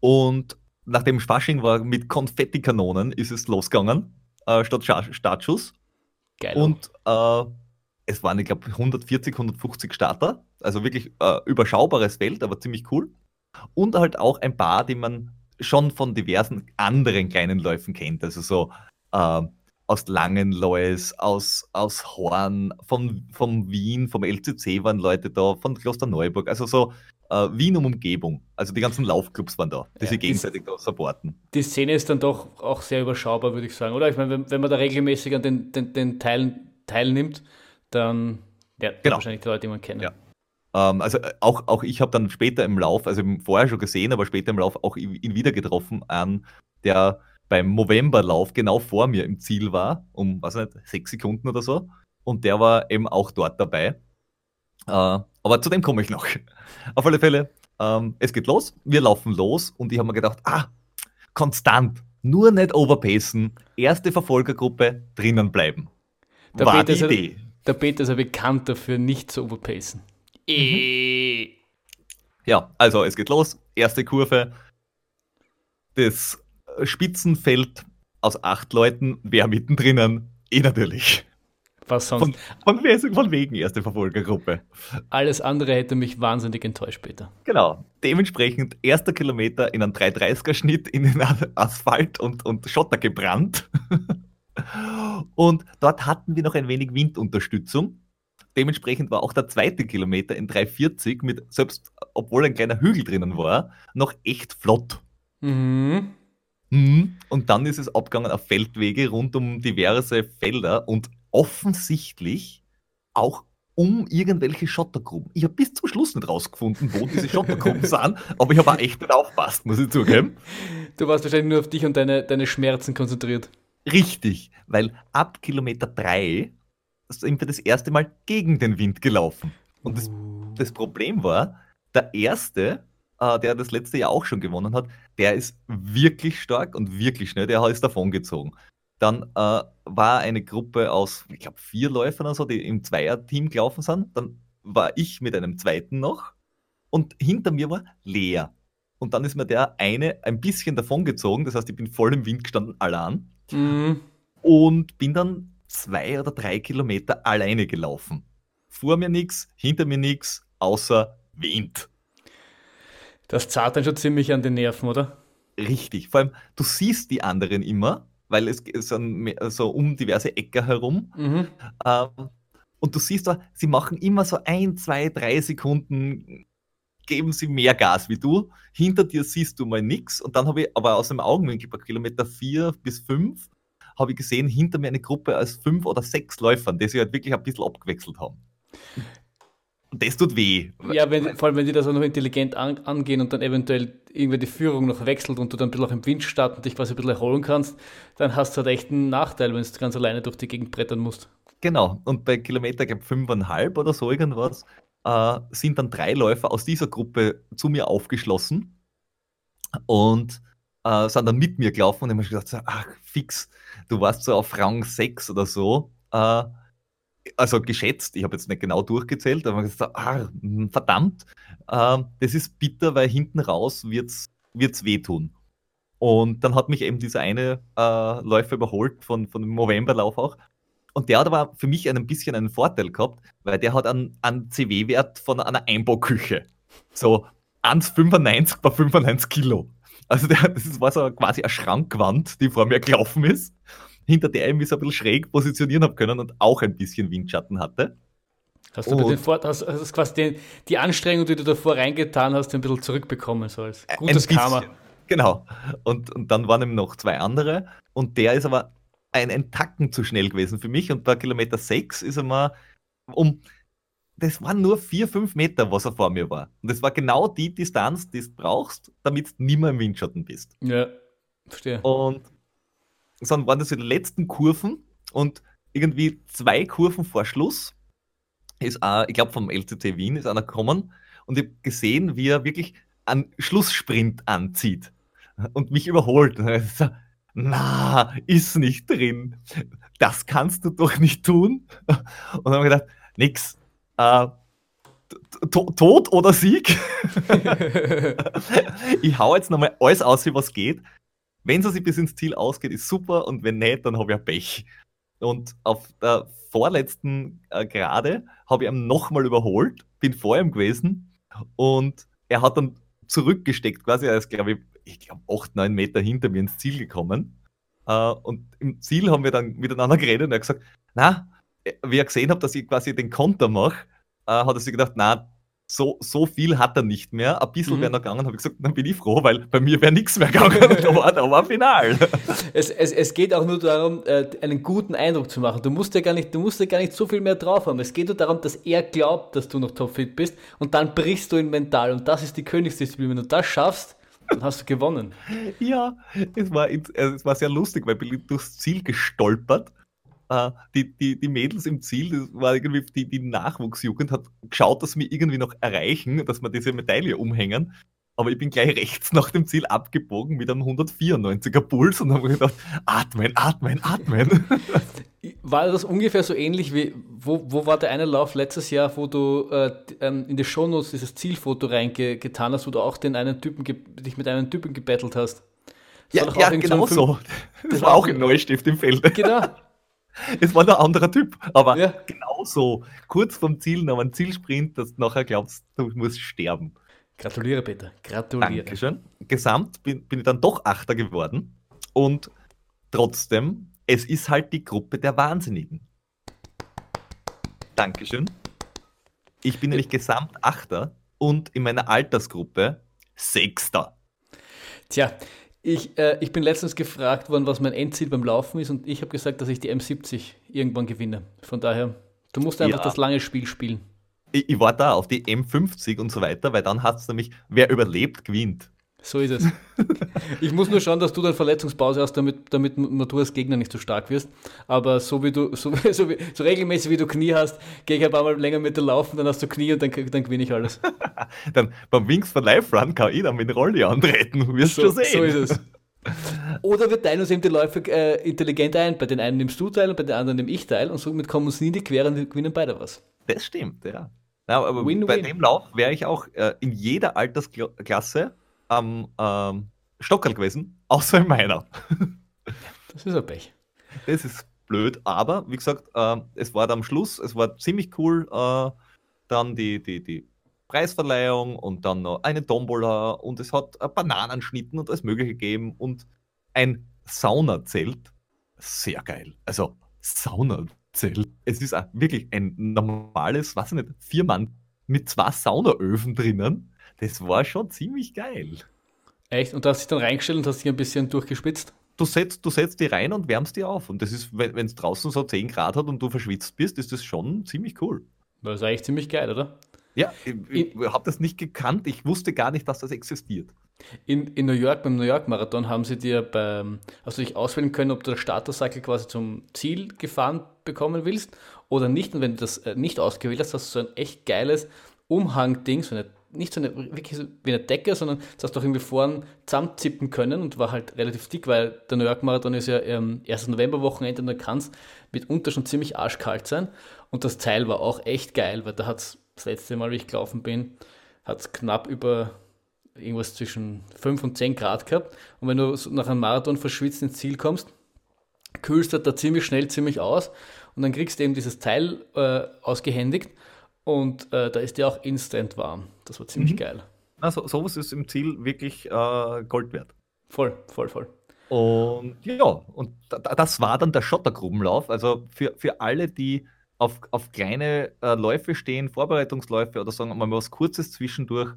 Speaker 1: und nachdem Fasching war mit Konfettikanonen, ist es losgegangen, äh, statt Startschuss.
Speaker 2: Geil.
Speaker 1: Und äh, es waren, ich glaube, 140, 150 Starter. Also wirklich äh, überschaubares Feld, aber ziemlich cool. Und halt auch ein paar, die man schon von diversen anderen kleinen Läufen kennt. Also so äh, aus Langenlois, aus, aus Horn, von, von Wien, vom LCC waren Leute da, von Klosterneuburg. Also so äh, Wien um Umgebung. Also die ganzen Laufclubs waren da, die
Speaker 2: Ja,
Speaker 1: sich
Speaker 2: die-
Speaker 1: gegenseitig da supporten.
Speaker 2: Die Szene ist dann doch auch sehr überschaubar, würde ich sagen, oder? Ich meine, wenn, wenn man da regelmäßig an den, den, den Teilen teilnimmt, dann ja,
Speaker 1: Genau.
Speaker 2: wahrscheinlich die Leute, die man kennt.
Speaker 1: Ja. Ähm, also äh, auch, auch ich habe dann später im Lauf, also im- vorher schon gesehen, aber später im Lauf auch ihn ihn wieder getroffen, an der beim Novemberlauf genau vor mir im Ziel war, um, was nicht, sechs Sekunden oder so. Und der war eben auch dort dabei. Äh, aber zu dem komme ich noch. [laughs] Auf alle Fälle, ähm, es geht los, wir laufen los und ich habe mir gedacht, ah, konstant, nur nicht overpacen, erste Verfolgergruppe drinnen bleiben.
Speaker 2: Der
Speaker 1: war
Speaker 2: Peter
Speaker 1: die
Speaker 2: ist ja-
Speaker 1: Idee.
Speaker 2: Der Peter ist ja bekannt dafür, nicht zu overpacen. Eh.
Speaker 1: Ja, also es geht los. Erste Kurve. Das Spitzenfeld aus acht Leuten. Wer mittendrin? Eh natürlich.
Speaker 2: Was sonst?
Speaker 1: Von, von, von wegen erste Verfolgergruppe.
Speaker 2: Alles andere hätte mich wahnsinnig enttäuscht, Peter.
Speaker 1: Genau. Dementsprechend erster Kilometer in einen 330er-Schnitt in den Asphalt und, und Schotter gebrannt. [laughs] Und dort hatten wir noch ein wenig Windunterstützung. Dementsprechend war auch der zweite Kilometer in 340 mit, selbst obwohl ein kleiner Hügel drinnen war, noch echt flott.
Speaker 2: Mhm.
Speaker 1: Mhm. Und dann ist es abgegangen auf Feldwege rund um diverse Felder und offensichtlich auch um irgendwelche Schottergruben. Ich habe bis zum Schluss nicht rausgefunden, wo diese Schottergruben [laughs] sind, aber ich habe auch echt nicht aufpasst, muss ich zugeben.
Speaker 2: Du warst wahrscheinlich nur auf dich und deine, deine Schmerzen konzentriert.
Speaker 1: Richtig, weil ab Kilometer 3 sind wir das erste Mal gegen den Wind gelaufen. Und das, das Problem war, der erste, äh, der das letzte Jahr auch schon gewonnen hat, der ist wirklich stark und wirklich schnell, der ist davongezogen. Dann äh, war eine Gruppe aus, ich glaube, vier Läufern oder so, die im Zweierteam gelaufen sind. Dann war ich mit einem zweiten noch und hinter mir war leer. Und dann ist mir der eine ein bisschen davongezogen, das heißt, ich bin voll im Wind gestanden, allein
Speaker 2: Mhm.
Speaker 1: und bin dann zwei oder drei Kilometer alleine gelaufen. Vor mir nichts, hinter mir nichts, außer Wind.
Speaker 2: Das zahlt dann schon ziemlich an den Nerven, oder?
Speaker 1: Richtig. Vor allem, du siehst die anderen immer, weil es sind so um diverse Äcker herum.
Speaker 2: Mhm.
Speaker 1: Ähm, und du siehst da, sie machen immer so ein, zwei, drei Sekunden, geben sie mehr Gas wie du. Hinter dir siehst du mal nichts. Und dann habe ich aber aus dem Augenwinkel bei Kilometer vier bis fünf habe ich gesehen, hinter mir eine Gruppe aus fünf oder sechs Läufern, die sich halt wirklich ein bisschen abgewechselt haben. Und das tut weh.
Speaker 2: Ja, wenn, vor allem, wenn die das auch noch intelligent an, angehen und dann eventuell irgendwie die Führung noch wechselt und du dann ein bisschen auch im Wind starten und dich quasi ein bisschen erholen kannst, dann hast du halt echt einen Nachteil, wenn du ganz alleine durch die Gegend brettern musst.
Speaker 1: Genau. Und bei Kilometer, glaube fünfeinhalb oder so irgendwas, äh, sind dann drei Läufer aus dieser Gruppe zu mir aufgeschlossen und äh, sind dann mit mir gelaufen und haben mir gedacht, ach, fix, du warst so auf Rang 6 oder so. Äh, also geschätzt, ich habe jetzt nicht genau durchgezählt, aber gesagt, ah, hm, verdammt, äh, das ist bitter, weil hinten raus wird's wird's wehtun. Und dann hat mich eben dieser eine äh, Läufer überholt von, von dem Novemberlauf auch. Und der hat aber für mich ein bisschen einen Vorteil gehabt, weil der hat einen, einen CW-Wert von einer Einbauküche. So, 1,95 bei 95 Kilo. Also der, das war so quasi eine Schrankwand, die vor mir gelaufen ist, hinter der ich mich so ein bisschen schräg positionieren habe können und auch ein bisschen Windschatten hatte.
Speaker 2: Hast du den Vor hast, hast quasi den, die Anstrengung, die du davor reingetan hast, ein bisschen zurückbekommen, so als gutes Karma.
Speaker 1: Genau. Und, und dann waren eben noch zwei andere. Und der ist aber ein, ein Tacken zu schnell gewesen für mich. Und bei Kilometer 6 ist er mal um. Das waren nur vier, fünf Meter, was er vor mir war. Und das war genau die Distanz, die du brauchst, damit du nicht mehr im Windschatten bist.
Speaker 2: Ja, verstehe.
Speaker 1: Und dann waren das so die letzten Kurven und irgendwie zwei Kurven vor Schluss ist, auch, ich glaube vom LCT Wien ist einer gekommen und ich habe gesehen, wie er wirklich einen Schlusssprint anzieht und mich überholt. Und ich so, na, ist nicht drin. Das kannst du doch nicht tun. Und dann habe ich gedacht, nix. Äh, Tod oder Sieg? [laughs] ich hau jetzt nochmal alles aus, wie was geht. Wenn es bis ins Ziel ausgeht, ist super und wenn nicht, dann habe ich Pech. Und auf der vorletzten äh, Gerade habe ich ihn nochmal überholt, bin vor ihm gewesen und er hat dann zurückgesteckt, quasi, er ist, glaube ich, ich glaube, acht, neun Meter hinter mir ins Ziel gekommen. Uh, und im Ziel haben wir dann miteinander geredet und er hat gesagt, na, wie er gesehen hat, dass ich quasi den Konter mache, uh, hat er sich gedacht, na, so, so viel hat er nicht mehr. Ein bisschen mhm. wäre noch gegangen, habe ich gesagt, dann bin ich froh, weil bei mir wäre nichts mehr gegangen. [laughs] da, war, da war Final. [laughs]
Speaker 2: Es, es, es geht auch nur darum, äh, einen guten Eindruck zu machen. Du musst, ja gar nicht, du musst ja gar nicht so viel mehr drauf haben. Es geht nur darum, dass er glaubt, dass du noch topfit bist und dann brichst du ihn mental. Und das ist die Königsdisziplin. Wenn du das schaffst, dann hast du gewonnen.
Speaker 1: Ja, es war, es war sehr lustig, weil ich bin durchs Ziel gestolpert äh, die, die, die Mädels im Ziel, das war irgendwie die, die Nachwuchsjugend, hat geschaut, dass wir irgendwie noch erreichen, dass wir diese Medaille umhängen. Aber ich bin gleich [laughs] rechts nach dem Ziel abgebogen mit einem 194er Puls und habe gedacht, atmen, atmen, atmen. [laughs]
Speaker 2: War das ungefähr so ähnlich wie, wo, wo war der eine Lauf letztes Jahr, wo du äh, ähm, in die Shownotes dieses Zielfoto reingetan hast, wo du auch den einen Typen, dich mit einem Typen gebettelt hast?
Speaker 1: Das ja, ja genau so. Das, das war auch in Neustift im Feld.
Speaker 2: Genau.
Speaker 1: Es war ein anderer Typ, aber ja. genauso. Kurz vom Ziel noch ein Zielsprint, dass du nachher glaubst, du musst sterben.
Speaker 2: Gratuliere, Peter. Gratuliere.
Speaker 1: Dankeschön. Gesamt bin, bin ich dann doch Achter geworden. Und trotzdem, es ist halt die Gruppe der Wahnsinnigen. Dankeschön. Ich bin nämlich gesamt Achter und in meiner Altersgruppe Sechster.
Speaker 2: Tja, ich, äh, ich bin letztens gefragt worden, was mein Endziel beim Laufen ist und ich habe gesagt, dass ich die M70 irgendwann gewinne. Von daher, du musst einfach ja. das lange Spiel spielen.
Speaker 1: Ich, ich war da auf die M50 und so weiter, weil dann hat es nämlich, wer überlebt, gewinnt.
Speaker 2: So ist es. Ich muss nur schauen, dass du dann Verletzungspause hast, damit, damit du als Gegner nicht so stark wirst. Aber so wie du, so, [laughs] so, wie, so regelmäßig wie du Knie hast, gehe ich ein paar Mal länger mit dir laufen, dann hast du Knie und dann, dann gewinne ich alles. [laughs]
Speaker 1: dann beim Wings for Life Run kann ich dann mit Rolli antreten, wirst
Speaker 2: so,
Speaker 1: schon sehen.
Speaker 2: So ist es. Oder wir teilen uns eben die Läufe äh, intelligent ein. Bei den einen nimmst du teil und bei den anderen nehme ich teil und somit kommen uns nie in die Quere und gewinnen beide was.
Speaker 1: Das stimmt, ja. ja aber win, bei win. dem Lauf wäre ich auch äh, in jeder Altersklasse am ähm, Stockerl gewesen, außer in meiner.
Speaker 2: das ist ein Pech.
Speaker 1: Das ist blöd, aber wie gesagt, äh, es war dann am Schluss, es war ziemlich cool, äh, dann die, die, die Preisverleihung und dann noch eine Tombola und es hat Bananenschnitten und alles Mögliche gegeben und ein Saunazelt. Sehr geil. Also Saunazelt. Es ist wirklich ein normales, was ich nicht, vier Mann mit zwei Saunaöfen drinnen das war schon ziemlich geil.
Speaker 2: Echt? Und du hast dich dann reingestellt und hast dich ein bisschen durchgespitzt?
Speaker 1: Du setzt, du setzt die rein und wärmst die auf. Und das ist, wenn es draußen so 10 Grad hat und du verschwitzt bist, ist das schon ziemlich cool.
Speaker 2: Das ist eigentlich ziemlich geil, oder?
Speaker 1: Ja, ich, ich habe das nicht gekannt. Ich wusste gar nicht, dass das existiert.
Speaker 2: In, in New York, beim New York Marathon, haben sie dir beim, hast du dich auswählen können, ob du das Startercycle quasi zum Ziel gefahren bekommen willst oder nicht. Und wenn du das äh, nicht ausgewählt hast, hast du so ein echt geiles Umhang-Ding, so eine nicht so eine, wirklich so wie eine Decke, sondern das hast du auch irgendwie vorn zusammenzippen können und war halt relativ dick, weil der New York Marathon ist ja ähm, erstes Novemberwochenende und da kann es mitunter schon ziemlich arschkalt sein. Und das Teil war auch echt geil, weil da hat es das letzte Mal, wie ich gelaufen bin, hat es knapp über irgendwas zwischen 5 und 10 Grad gehabt. Und wenn du nach einem Marathon verschwitzt ins Ziel kommst, kühlst du da ziemlich schnell ziemlich aus und dann kriegst du eben dieses Teil äh, ausgehändigt und äh, da ist der auch instant warm. Das war ziemlich mhm. geil.
Speaker 1: Also sowas ist im Ziel wirklich äh, Gold wert.
Speaker 2: Voll, voll, voll.
Speaker 1: Und ja, und das war dann der Schottergrubenlauf. Also für, für alle, die auf, auf kleine äh, Läufe stehen, Vorbereitungsläufe oder sagen wir mal was Kurzes zwischendurch.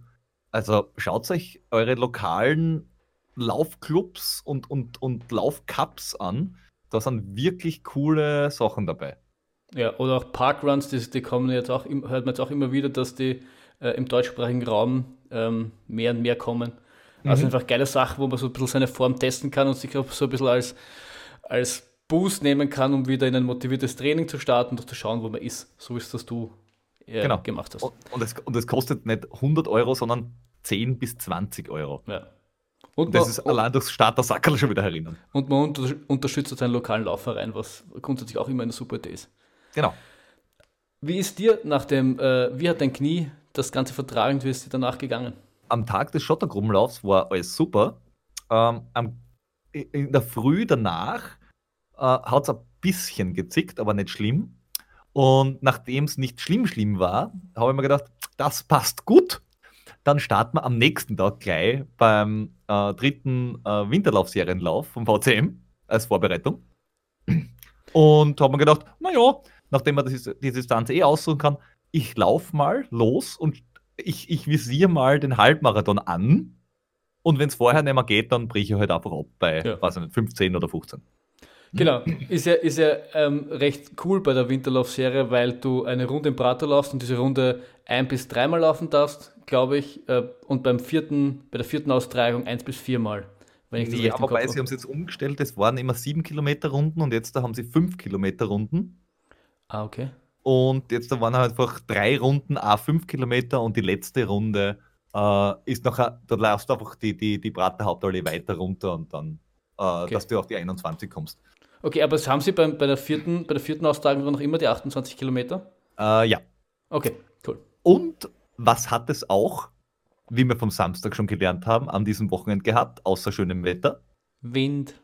Speaker 1: Also schaut euch eure lokalen Laufclubs und, und, und Laufcups an. Da sind wirklich coole Sachen dabei.
Speaker 2: Ja, oder auch Parkruns, die, die kommen jetzt auch, hört man jetzt auch immer wieder, dass die äh, im deutschsprachigen Raum ähm, mehr und mehr kommen. Also mhm. einfach geile Sachen, wo man so ein bisschen seine Form testen kann und sich auch so ein bisschen als, als Boost nehmen kann, um wieder in ein motiviertes Training zu starten und zu schauen, wo man ist, so wie es das du äh, genau. gemacht hast.
Speaker 1: Und, und, es, und es kostet nicht 100 Euro, sondern 10 bis 20 Euro.
Speaker 2: Ja.
Speaker 1: Und das man, ist allein durchs Starter-Sackerl schon wieder erinnern.
Speaker 2: Und man unter, unterstützt seinen lokalen Laufverein, was grundsätzlich auch immer eine super Idee ist.
Speaker 1: Genau.
Speaker 2: Wie ist dir nach dem, äh, wie hat dein Knie das Ganze vertragen, wie ist dir danach gegangen?
Speaker 1: Am Tag des Schottergruppenlaufs war alles super. Ähm, am, in der Früh danach äh, hat es ein bisschen gezickt, aber nicht schlimm. Und nachdem es nicht schlimm schlimm war, habe ich mir gedacht, das passt gut. Dann starten wir am nächsten Tag gleich beim äh, dritten äh, Winterlaufserienlauf vom VCM als Vorbereitung. Und habe mir gedacht, naja, nachdem man das, die Distanz eh aussuchen kann, ich laufe mal los und ich, ich visiere mal den Halbmarathon an. Und wenn es vorher nicht mehr geht, dann breche ich halt einfach ab bei ja. weiß nicht, 15 oder 15.
Speaker 2: Genau, ist ja, ist ja ähm, recht cool bei der Winterlaufserie, weil du eine Runde im Prater laufst und diese Runde ein bis dreimal laufen darfst, glaube ich, äh, und beim vierten, bei der vierten Austragung eins bis viermal.
Speaker 1: Wenn ich das aber weil sie haben es jetzt umgestellt, es waren immer sieben Kilometer Runden und jetzt da haben sie fünf Kilometer Runden.
Speaker 2: Ah, okay.
Speaker 1: Und jetzt da waren halt einfach drei Runden, a fünf Kilometer und die letzte Runde äh, ist nachher, da laufst du einfach die, die, die Prater Hauptallee weiter runter und dann, äh, okay. dass du auf die 21 kommst.
Speaker 2: Okay, aber haben Sie beim, bei, der vierten, bei der vierten Austragung noch immer die 28 Kilometer?
Speaker 1: Äh, ja.
Speaker 2: Okay, cool.
Speaker 1: Und was hat es auch, wie wir vom Samstag schon gelernt haben, an diesem Wochenende gehabt, außer schönem Wetter?
Speaker 2: Wind.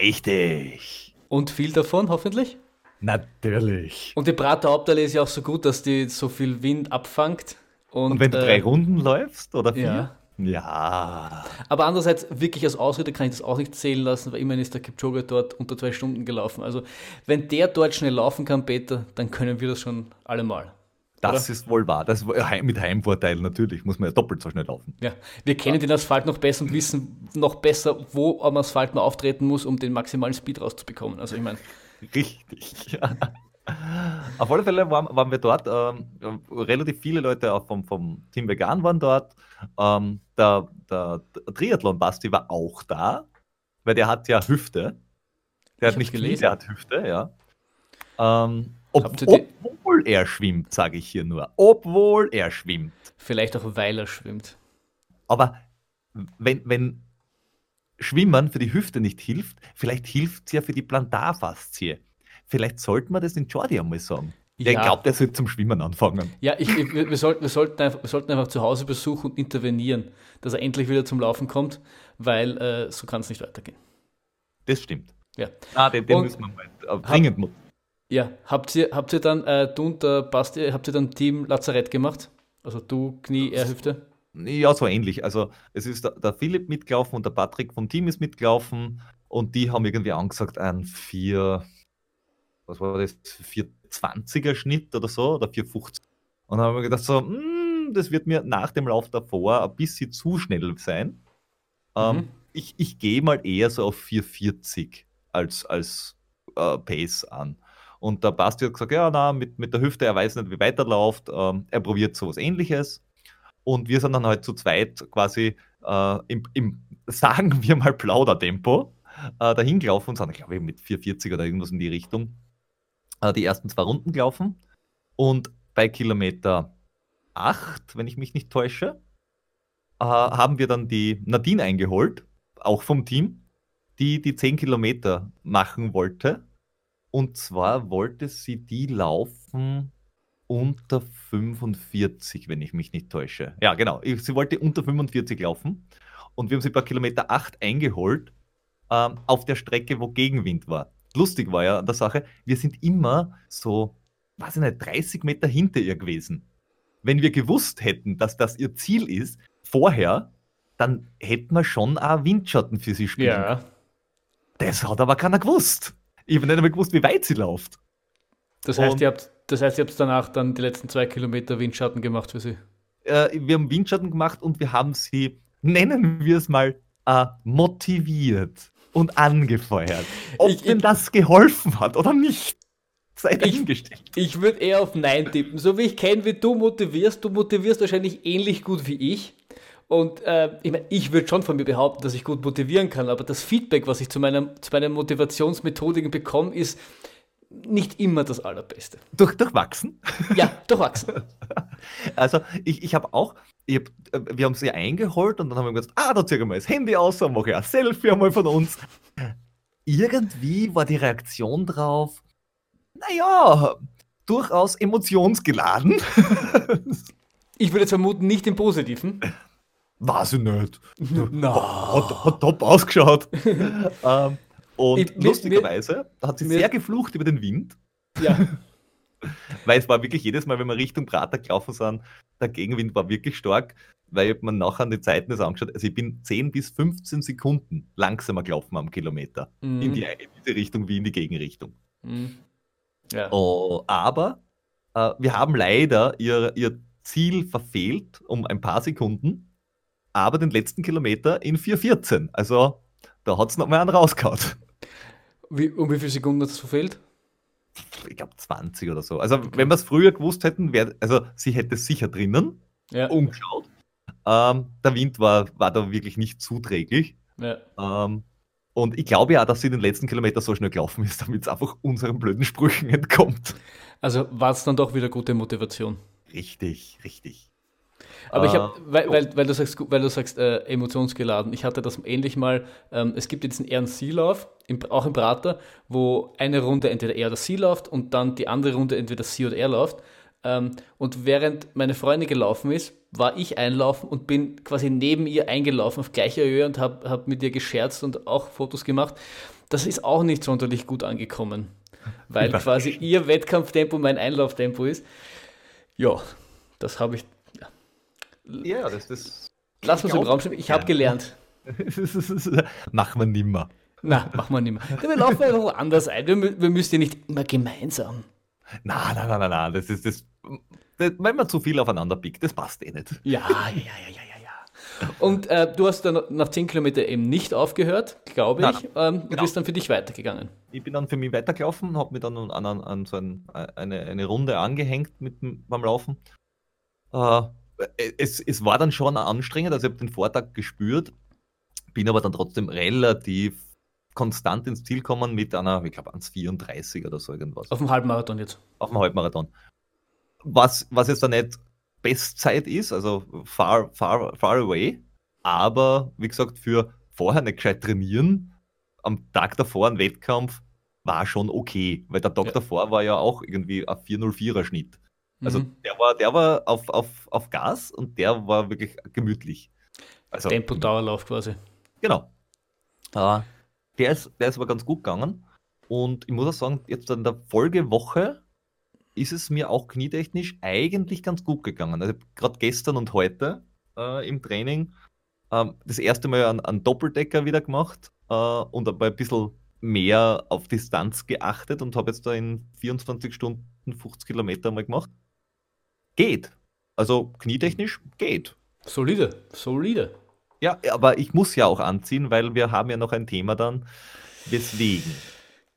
Speaker 1: Richtig.
Speaker 2: Und viel davon, hoffentlich?
Speaker 1: Natürlich.
Speaker 2: Und die Prater Hauptallee ist ja auch so gut, dass die so viel Wind abfangt.
Speaker 1: Und, Und wenn du äh, drei Runden läufst oder vier?
Speaker 2: Ja.
Speaker 1: Ja.
Speaker 2: Aber andererseits, wirklich als Ausrede kann ich das auch nicht zählen lassen, weil immerhin ist der Kipchoge dort unter zwei Stunden gelaufen. Also, wenn der dort schnell laufen kann, Peter, dann können wir das schon allemal.
Speaker 1: Das oder? ist wohl wahr. Das mit Heimvorteil natürlich, muss man ja doppelt so schnell laufen.
Speaker 2: Ja, wir kennen ja. den Asphalt noch besser und wissen noch besser, wo am Asphalt man auftreten muss, um den maximalen Speed rauszubekommen. Also, ich meine.
Speaker 1: Richtig, ja. Auf alle Fälle waren, waren wir dort. Ähm, relativ viele Leute auch vom, vom Team Vegan waren dort. Ähm, der, der, Triathlon-Basti war auch da, weil der hat ja Hüfte. Der ich hat nicht gelesen, der hat Hüfte, ja. Ähm, ob, obwohl er schwimmt, sage ich hier nur. Obwohl er schwimmt.
Speaker 2: Vielleicht auch, weil er schwimmt.
Speaker 1: Aber wenn, wenn Schwimmen für die Hüfte nicht hilft, vielleicht hilft es ja für die Plantarfaszie. Vielleicht sollte man das in Jordi einmal sagen. Der ja. glaubt, er sollte zum Schwimmen anfangen.
Speaker 2: Ja, ich, ich, wir, sollten, wir, sollten einfach, wir sollten einfach zu Hause besuchen und intervenieren, dass er endlich wieder zum Laufen kommt, weil äh, so kann es nicht weitergehen.
Speaker 1: Das stimmt.
Speaker 2: Ja.
Speaker 1: Ah, den, den müssen wir mal äh, dringend
Speaker 2: hab, Ja, habt ihr, habt ihr dann, äh, du und der Basti, habt ihr dann Team Lazarett gemacht? Also du, Knie, er, Hüfte?
Speaker 1: Ja, so ähnlich. Also es ist der, der Philipp mitgelaufen und der Patrick vom Team ist mitgelaufen und die haben irgendwie angesagt, ein vier, was war das, 420er Schnitt oder so, oder 450. Und dann haben wir gedacht, so, mh, hm, das wird mir nach dem Lauf davor ein bisschen zu schnell sein. Ähm, mhm. ich, ich gehe mal eher so auf 440 als, als äh, Pace an. Und der Basti hat gesagt, ja, na, mit, mit der Hüfte, er weiß nicht, wie weit er läuft, ähm, er probiert sowas ähnliches. Und wir sind dann halt zu zweit quasi äh, im, im, sagen wir mal, Plaudertempo äh, dahin gelaufen und sind, glaube ich, mit 440 oder irgendwas in die Richtung äh, die ersten zwei Runden gelaufen. Und bei Kilometer 8, wenn ich mich nicht täusche, äh, haben wir dann die Nadine eingeholt, auch vom Team, die die 10 Kilometer machen wollte. Und zwar wollte sie die laufen unter 45, wenn ich mich nicht täusche. Ja, genau. Sie wollte unter 45 laufen. Und wir haben sie bei Kilometer 8 eingeholt, ähm, auf der Strecke, wo Gegenwind war lustig war ja an der Sache, wir sind immer so, weiß ich nicht, 30 Meter hinter ihr gewesen. Wenn wir gewusst hätten, dass das ihr Ziel ist, vorher, dann hätten wir schon auch Windschatten für sie spielen.
Speaker 2: Ja.
Speaker 1: Das hat aber keiner gewusst. Ich habe nicht einmal gewusst, wie weit sie läuft.
Speaker 2: Das heißt,
Speaker 1: Und-
Speaker 2: ihr habt, das heißt, ihr habt danach dann die letzten zwei Kilometer Windschatten gemacht für sie.
Speaker 1: Äh, wir haben Windschatten gemacht und wir haben sie, nennen wir es mal, äh, motiviert und angefeuert. Ob
Speaker 2: Ich-
Speaker 1: denn
Speaker 2: ich-
Speaker 1: das geholfen hat oder nicht, sei
Speaker 2: Ich-
Speaker 1: dahingestellt.
Speaker 2: Ich würde eher auf Nein tippen. So wie ich kenne, wie du motivierst, du motivierst wahrscheinlich ähnlich gut wie ich. Und äh, ich meine, ich würde schon von mir behaupten, dass ich gut motivieren kann, aber das Feedback, was ich zu, meinem, zu meinen Motivationsmethodiken bekomme, ist nicht immer das Allerbeste.
Speaker 1: Durch, durchwachsen.
Speaker 2: Ja, durchwachsen. [laughs]
Speaker 1: Also ich, ich habe auch, ich hab, äh, wir haben sie eingeholt und dann haben wir gesagt, ah, da zieh ich mal das Handy aus und mache ein Selfie einmal von uns. Irgendwie war die Reaktion drauf, naja, durchaus emotionsgeladen. [laughs]
Speaker 2: Ich würde jetzt vermuten, nicht im Positiven.
Speaker 1: Weiß ich nicht. [laughs]
Speaker 2: Na.
Speaker 1: Hat, hat top ausgeschaut. ähm, und
Speaker 2: Ich- mir-
Speaker 1: lustigerweise hat sie
Speaker 2: mir-
Speaker 1: sehr geflucht über den Wind,
Speaker 2: Ja, [laughs]
Speaker 1: weil es war wirklich jedes Mal, wenn wir Richtung Prater gelaufen sind, der Gegenwind war wirklich stark, weil man nachher an die Zeiten das angeschaut Also ich bin 10 bis 15 Sekunden langsamer gelaufen am Kilometer.
Speaker 2: Mhm.
Speaker 1: In, die, in diese Richtung wie in die Gegenrichtung.
Speaker 2: Mhm. ja.
Speaker 1: Oh, aber äh, wir haben leider ihr, ihr Ziel verfehlt um ein paar Sekunden, aber den letzten Kilometer in 4,14. Also da hat es nochmal einen rausgehauen.
Speaker 2: Wie, um wie viele Sekunden hat es verfehlt?
Speaker 1: Ich glaube 20 oder so. Also wenn wir es früher gewusst hätten, wäre, also sie hätte es sicher drinnen
Speaker 2: Ja.
Speaker 1: umgeschaut. Ähm, der Wind war, war da wirklich nicht zuträglich.
Speaker 2: ja.
Speaker 1: Ähm, und ich glaube ja, dass sie den letzten Kilometer so schnell gelaufen ist, damit es einfach unseren blöden Sprüchen entkommt.
Speaker 2: Also war es dann doch wieder gute Motivation.
Speaker 1: Richtig, richtig.
Speaker 2: Aber ich
Speaker 1: Äh,
Speaker 2: habe, weil, weil, weil du sagst, weil du sagst äh, emotionsgeladen, ich hatte das ähnlich mal, ähm, es gibt jetzt einen Sea-Lauf, im, auch im Prater, wo eine Runde entweder er oder sie läuft und dann die andere Runde entweder sie oder er läuft. Ähm, und während meine Freundin gelaufen ist, war ich einlaufen und bin quasi neben ihr eingelaufen auf gleicher Höhe und habe hab mit ihr gescherzt und auch Fotos gemacht. Das ist auch nicht sonderlich gut angekommen, weil quasi ihr Wettkampftempo mein Einlauftempo ist. Ja, das habe ich
Speaker 1: Ja, das ist.
Speaker 2: Lass uns im Raum stehen. Ich habe gelernt. [laughs]
Speaker 1: Machen wir nimmer.
Speaker 2: Na, machen wir nicht mehr. Wir laufen einfach woanders ein. Wir, wir müssen ja nicht immer gemeinsam.
Speaker 1: Nein, nein, nein, nein, nein. Das ist das, das. Wenn man zu viel aufeinander pickt, das passt eh nicht.
Speaker 2: Ja, ja, ja, ja, ja, ja. Und äh, du hast dann nach 10 Kilometern eben nicht aufgehört, glaube
Speaker 1: Nein,
Speaker 2: ich. Ähm, Du
Speaker 1: genau.
Speaker 2: bist dann für dich weitergegangen.
Speaker 1: Ich bin dann für mich weitergelaufen, habe mir dann an, an, an so ein, eine, eine Runde angehängt mit, beim Laufen. Äh, es, es war dann schon anstrengend, also ich habe den Vortag gespürt, bin aber dann trotzdem relativ konstant ins Ziel gekommen mit einer, ich glaube, 1,34 oder so irgendwas.
Speaker 2: Auf dem Halbmarathon jetzt.
Speaker 1: auf dem Halbmarathon. Was, was jetzt da nicht Bestzeit ist, also far, far, far away, aber wie gesagt, für vorher nicht gescheit trainieren, am Tag davor ein Wettkampf war schon okay, weil der Tag
Speaker 2: Ja.
Speaker 1: davor war ja auch irgendwie ein 404er Schnitt. Also
Speaker 2: Mhm.
Speaker 1: der war, der war auf, auf, auf Gas und der war wirklich gemütlich. Also,
Speaker 2: Tempo-Dauerlauf quasi.
Speaker 1: Genau. Äh, der, ist, der ist aber ganz gut gegangen. Und ich muss auch sagen, jetzt in der Folgewoche ist es mir auch knietechnisch eigentlich ganz gut gegangen. Also gerade gestern und heute äh, im Training ähm, das erste Mal einen, einen Doppeldecker wieder gemacht äh, und aber ein bisschen mehr auf Distanz geachtet und habe jetzt da in 24 Stunden 50 Kilometer mal gemacht. Geht. Also knietechnisch geht.
Speaker 2: Solide, solide.
Speaker 1: Ja, aber ich muss ja auch anziehen, weil wir haben ja noch ein Thema dann. Deswegen.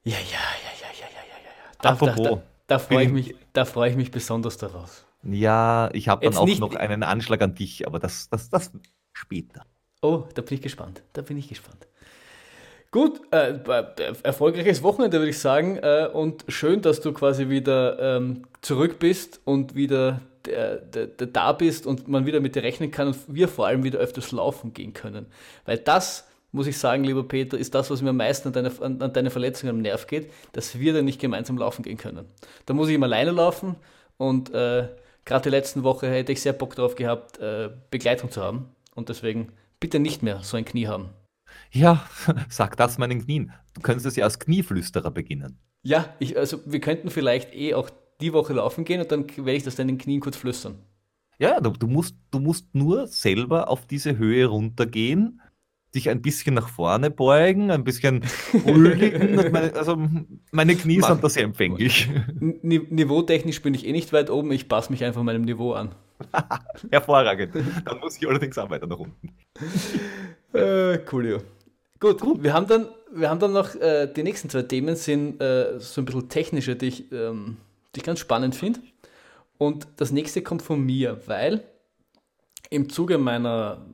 Speaker 2: Ja, ja, ja, ja, ja, ja, ja, ja. Da, da,
Speaker 1: Apropos,
Speaker 2: da, da freue ich, mich- da freu ich mich besonders darauf.
Speaker 1: Ja, ich habe dann
Speaker 2: Jetzt
Speaker 1: auch
Speaker 2: nicht-
Speaker 1: noch einen Anschlag an dich, aber das, das, das später.
Speaker 2: Oh, da bin ich gespannt. Da bin ich gespannt. Gut, äh, äh, erfolgreiches Wochenende würde ich sagen äh, und schön, dass du quasi wieder ähm, zurück bist und wieder äh, d- d- da bist und man wieder mit dir rechnen kann und wir vor allem wieder öfters laufen gehen können. Weil das, muss ich sagen, lieber Peter, ist das, was mir am meisten an deine, an, an deine Verletzung am Nerv geht, dass wir dann nicht gemeinsam laufen gehen können. Da muss ich immer alleine laufen und äh, gerade die letzten Woche hätte ich sehr Bock drauf gehabt, äh, Begleitung zu haben und deswegen bitte nicht mehr so ein Knie haben.
Speaker 1: Ja, [laughs] sag das meinen Knien. Du könntest es ja als Knieflüsterer beginnen.
Speaker 2: Ja, ich, also wir könnten vielleicht eh auch die Woche laufen gehen und dann werde ich das deinen Knien kurz flüstern.
Speaker 1: Ja, du, du, musst, du musst nur selber auf diese Höhe runtergehen, dich ein bisschen nach vorne beugen, ein bisschen [laughs] huldigen. meine, also meine Knie Mach. sind da sehr empfänglich.
Speaker 2: Niveautechnisch bin ich eh nicht weit oben, ich passe mich einfach meinem Niveau an. [laughs]
Speaker 1: Hervorragend. Dann muss ich allerdings auch weiter nach unten. [laughs]
Speaker 2: Äh, cool, ja. Gut, Gut, wir haben dann, wir haben dann noch, äh, die nächsten zwei Themen sind äh, so ein bisschen technische, die ich, ähm, die ich ganz spannend finde. Und das nächste kommt von mir, weil im Zuge meiner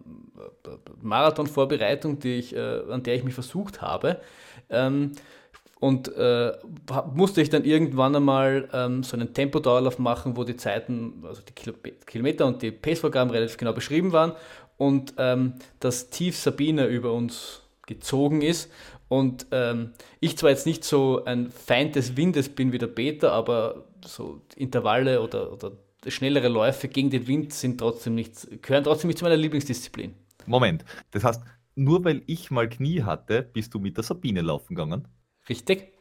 Speaker 2: äh, Marathon-Vorbereitung, äh, an der ich mich versucht habe, ähm, und äh, musste ich dann irgendwann einmal ähm, so einen Tempodauerlauf machen, wo die Zeiten, also die Kilometer und die Pacevorgaben relativ genau beschrieben waren und ähm, das Tief Sabine über uns gezogen ist. Und ähm, ich zwar jetzt nicht so ein Feind des Windes bin wie der Peter, aber so Intervalle oder, oder schnellere Läufe gegen den Wind sind trotzdem nicht, gehören trotzdem nicht zu meiner Lieblingsdisziplin.
Speaker 1: Moment, das heißt, nur weil ich mal Knie hatte, bist du mit der Sabine laufen gegangen?
Speaker 2: Richtig.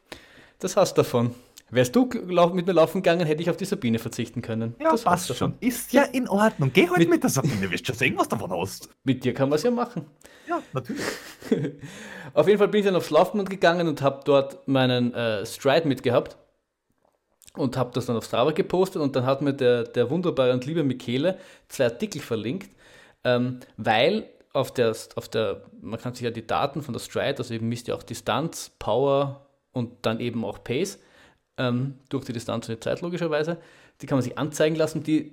Speaker 2: Das hast du davon. Wärst du mit mir laufen gegangen, hätte ich auf die Sabine verzichten können.
Speaker 1: Ja, das passt schon. Ist ja in Ordnung. Geh halt mit, mit der Sabine, wirst schon sehen, was davon hast.
Speaker 2: Mit dir kann man es ja machen.
Speaker 1: Ja, natürlich. [laughs]
Speaker 2: auf jeden Fall bin ich dann aufs Laufband gegangen und habe dort meinen äh, Stride mitgehabt und habe das dann auf Strava gepostet und dann hat mir der, der wunderbare und liebe Michele zwei Artikel verlinkt, ähm, weil auf der, auf der, man kann sich ja die Daten von der Stride, also eben misst ja auch Distanz, Power und dann eben auch Pace, ähm, durch die Distanz und die Zeit logischerweise, die kann man sich anzeigen lassen, die